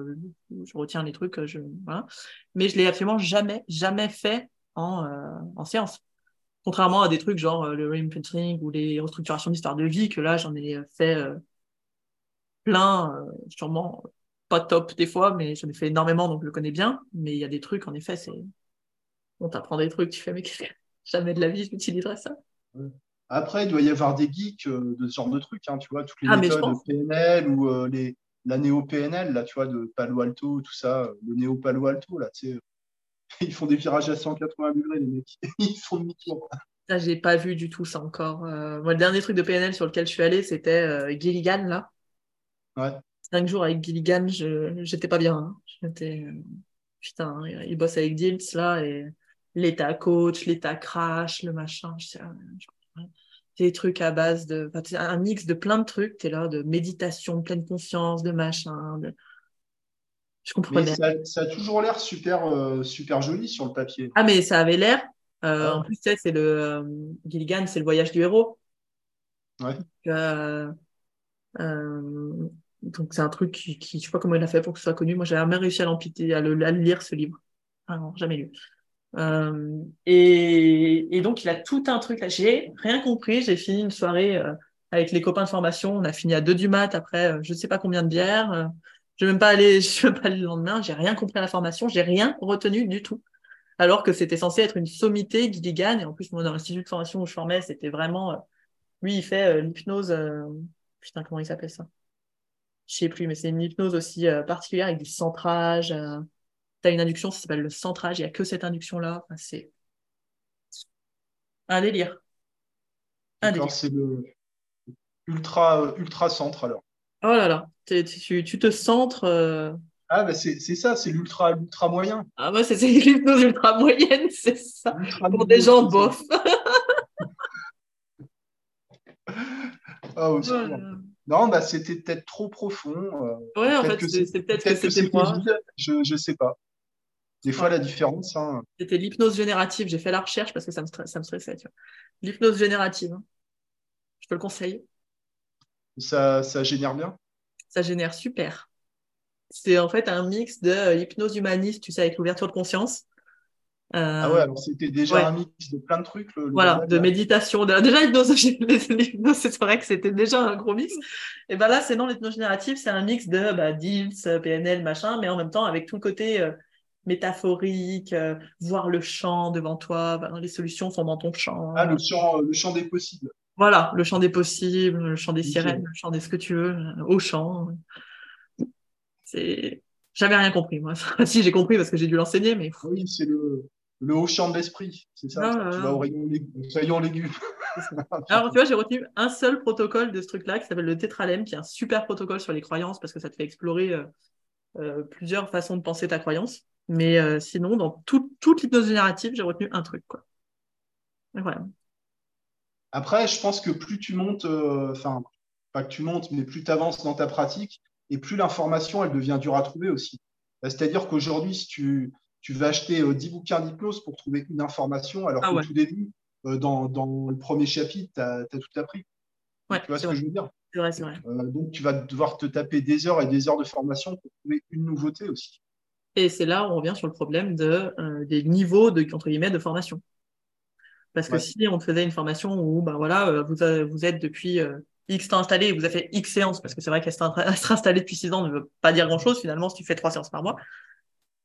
je retiens les trucs, je, voilà, mais je l'ai absolument jamais, jamais fait en, euh, en séance. Contrairement à des trucs genre euh, le reimprinting ou les restructurations d'histoire de vie, que là, j'en ai fait euh, plein, euh, sûrement pas top des fois, mais j'en ai fait énormément, donc je le connais bien. Mais il y a des trucs, en effet, c'est. On t'apprend des trucs, tu fais, mais jamais de la vie, j'utiliserai ça. Après, il doit y avoir des geeks de ce genre de trucs, hein, tu vois, toutes les ah, méthodes de PNL ou les, la néo-PNL, là, tu vois, de Palo Alto, tout ça, le néo-Palo Alto, là, tu sais, ils font des virages à 180 degrés, les mecs. Ils font demi-tour. Ça, j'ai pas vu du tout ça encore. Euh, moi, le dernier truc de PNL sur lequel je suis allé, c'était euh, Gilligan, là. Ouais. Cinq jours avec Gilligan, je j'étais pas bien. Hein. J'étais. Euh, putain, il bosse avec Dilts, là, et l'état coach, l'état crash, le machin. Je sais, des trucs à base de. un mix de plein de trucs. Tu es là, de méditation, pleine conscience, de machin. De je comprenais. Mais ça, a toujours l'air super, euh, super joli sur le papier. Ah, mais ça avait l'air. Euh, en plus, c'est le euh, Gilligan, c'est le voyage du héros. Ouais. donc, c'est un truc qui, qui, je sais pas comment il a fait pour que ce soit connu. Moi, j'ai jamais réussi à, à, le, à le lire, ce livre. Ah non, jamais lu. Et, et, donc, il a tout un truc là. J'ai rien compris. J'ai fini une soirée avec les copains de formation. On a fini à 2 du mat après je sais pas combien de bières. Je ne vais même pas aller, je vais pas aller le lendemain. J'ai rien compris à la formation. J'ai rien retenu du tout. Alors que c'était censé être une sommité Gilligan. Et en plus, moi, dans l'institut de formation où je formais, c'était vraiment, euh, lui, il fait euh, l'hypnose, euh, putain, comment il s'appelle ça? Je sais plus, mais c'est une hypnose aussi particulière avec du centrage. tu as une induction, ça s'appelle le centrage. Il n'y a que cette induction-là. c'est un délire. Un délire. C'est le ultra, ultra centre alors. Oh là là, tu, te centres. Euh. Ah, bah c'est ça, c'est l'ultra ultra moyen. Ah, moi, c'est l'hypnose ultra moyenne, c'est ça. pour des gens bof. ah, aussi, non, bah, c'était peut-être trop profond. Euh, ouais, en fait, c'est peut-être que, c'était moi. Je ne sais pas. Des fois, la différence. Hein. C'était l'hypnose générative. J'ai fait la recherche parce que ça me, ça me stressait. L'hypnose générative. Hein. Je te le conseille. Ça, ça génère bien Ça génère super. C'est en fait un mix de euh, hypnose humaniste, tu sais, avec l'ouverture de conscience. ah ouais, alors c'était déjà un mix de plein de trucs. voilà, de méditation. De... Déjà, l'hypnose, c'est vrai que c'était déjà un gros mix. Et ben là, c'est non, l'hypnose générative, c'est un mix de bah, DILS, PNL, machin, mais en même temps avec tout le côté euh, métaphorique, euh, voir le champ devant toi. Bah, les solutions sont dans ton champ. Ah, le champ, le champ des possibles. Voilà, le chant des possibles, le chant des sirènes, le chant des ce que tu veux, euh, au chant. C'est. J'avais rien compris, moi. si, j'ai compris parce que j'ai dû l'enseigner, mais. Oui, c'est le, le haut chant de l'esprit, c'est ça. Ah, tu vas au rayon, légumes. Alors, tu vois, j'ai retenu un seul protocole de ce truc-là qui s'appelle le tétralème, qui est un super protocole sur les croyances parce que ça te fait explorer euh, plusieurs façons de penser ta croyance. Mais sinon, dans toute l'hypnose générative, j'ai retenu un truc. Quoi. Incroyable. Après, je pense que plus tu montes, enfin, pas que tu montes, mais plus tu avances dans ta pratique, et plus l'information, elle devient dure à trouver aussi. C'est-à-dire qu'aujourd'hui, si tu, tu vas acheter 10 bouquins d'hypnose pour trouver une information, alors ah qu'au tout début, dans, dans, le premier chapitre, tu as, tout appris. Ouais, tu vois ce que je veux dire? Vrai, donc, tu vas devoir te taper des heures et des heures de formation pour trouver une nouveauté aussi. Et c'est là où on revient sur le problème de, euh, des niveaux de, entre guillemets, de formation. Parce que si on faisait une formation où ben voilà, euh, vous, vous êtes depuis euh, X temps installé et vous avez fait X séances, parce que c'est vrai qu'être installé depuis 6 ans ne veut pas dire grand-chose finalement si tu fais 3 séances par mois.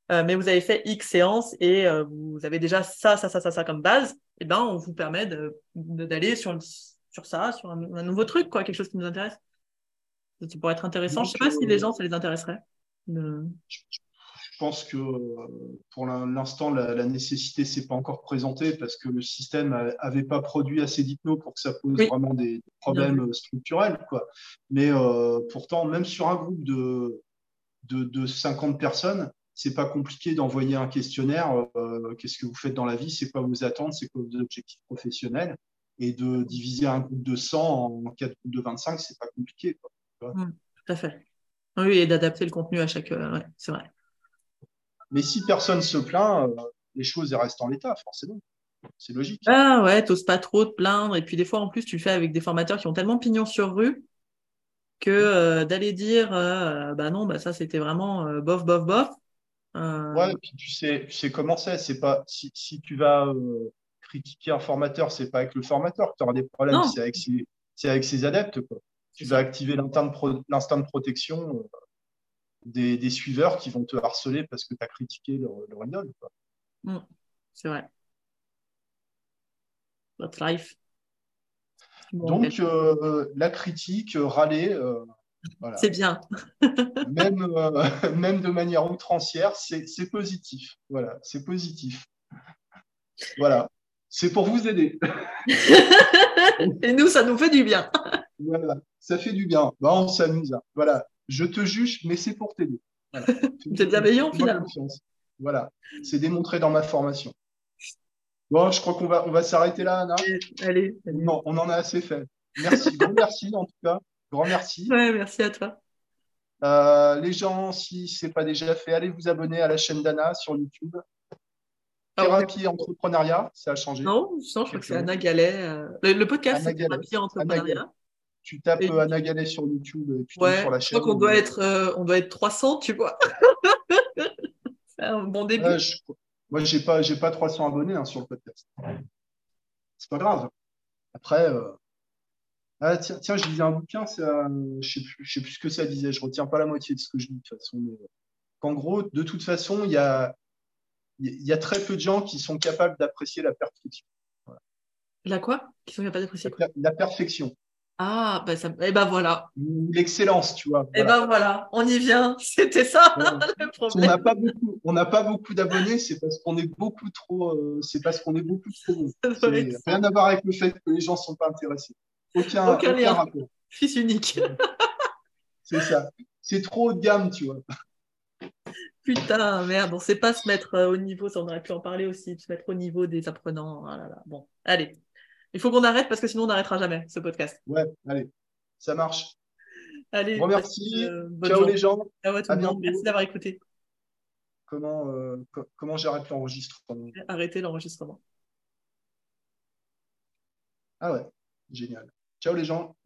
mais vous avez fait X séances et vous avez déjà ça, ça, ça, ça, ça comme base, et ben on vous permet d'aller sur, sur ça, sur un, nouveau truc, quoi, quelque chose qui nous intéresse. Ça pourrait être intéressant. je sais pas si les gens, ça les intéresserait. Je pense que pour l'instant, la, nécessité ne s'est pas encore présentée parce que le système n'avait pas produit assez d'hypno pour que ça pose vraiment des problèmes structurels. Quoi. Mais euh, pourtant, même sur un groupe de, de, 50 personnes, c'est pas compliqué d'envoyer un questionnaire. Euh, qu'est-ce que vous faites dans la vie C'est quoi vos attentes C'est quoi vos objectifs professionnels Et de diviser un groupe de 100 en quatre groupes de 25, c'est pas compliqué. Quoi, mmh, tout à fait. Oui, et d'adapter le contenu à chaque. Euh, ouais, c'est vrai. Mais si personne se plaint, euh, les choses restent en l'état, forcément. C'est logique. Ah ouais, t'oses pas trop te plaindre. Et puis des fois, en plus, tu le fais avec des formateurs qui ont tellement pignon sur rue que euh, d'aller dire euh, bah non, bah ça c'était vraiment bof, bof, bof. Ouais, et puis tu sais, tu sais comment c'est. C'est pas si, si, tu vas critiquer un formateur, c'est pas avec le formateur que tu auras des problèmes, c'est avec, ses, avec ses adeptes. Quoi. Tu vas activer l'instinct de, protection des, suiveurs qui vont te harceler parce que tu as critiqué leur, leur idole. Mm, c'est vrai. That's life. Donc, euh, la critique, euh, râler, euh, c'est bien. même, même de manière outrancière, c'est positif. Voilà, c'est positif. Voilà, c'est pour vous aider. Et nous, ça nous fait du bien. Voilà, ça fait du bien. Bah, on s'amuse. Hein. Voilà, je te juge, mais c'est pour t'aider. Voilà. es bienveillant finalement. Voilà, c'est démontré dans ma formation. Bon, je crois qu'on va, on va s'arrêter là, Anna. Allez, Non, on en a assez fait. Merci, grand merci en tout cas. Grand merci. Ouais, merci à toi. Euh, les gens, si ce n'est pas déjà fait, allez vous abonner à la chaîne d'Anna sur YouTube. Ah Thérapie entrepreneuriat, ça a changé. Non, je crois que c'est Anna Gallet. Euh, le, podcast, c'est Thérapie entrepreneuriat tu tapes et... Gallet sur YouTube et puis sur la chaîne. Je crois qu'on doit être, euh, on doit être 300, tu vois. c'est un bon début. Moi, j'ai pas, j'ai pas 300 abonnés hein, sur le podcast. C'est pas grave. Après, euh, ah, tiens, tiens, je lisais un bouquin, euh... je sais plus, je sais plus ce que ça disait. Je retiens pas la moitié de ce que je dis de toute façon. Mais... Qu'en gros, de toute façon, il y a, il y a très peu de gens qui sont capables d'apprécier la perfection. La quoi? Qui sont capables d'apprécier la perfection. Ah, ben ça... eh ben voilà. L'excellence, tu vois. Eh ben voilà, on y vient. C'était ça le problème. On n'a pas beaucoup, on n'a pas beaucoup d'abonnés, c'est parce qu'on est beaucoup trop, euh, c'est parce qu'on est beaucoup trop. Rien à voir avec le fait que les gens ne sont pas intéressés. Aucun, aucun, lien. Rapport. Fils unique. c'est ça. C'est trop haut de gamme, tu vois. Putain, merde, on ne sait pas se mettre euh, au niveau, ça on aurait pu en parler aussi, se mettre au niveau des apprenants. Ah là là. Bon, allez, il faut qu'on arrête parce que sinon on n'arrêtera jamais ce podcast. Ouais, allez, ça marche. Allez, merci. Euh, Ciao les gens. Ciao à tout le monde. Merci d'avoir écouté. Comment, euh, comment j'arrête l'enregistrement? Arrêtez l'enregistrement. Ah ouais, génial. Ciao les gens.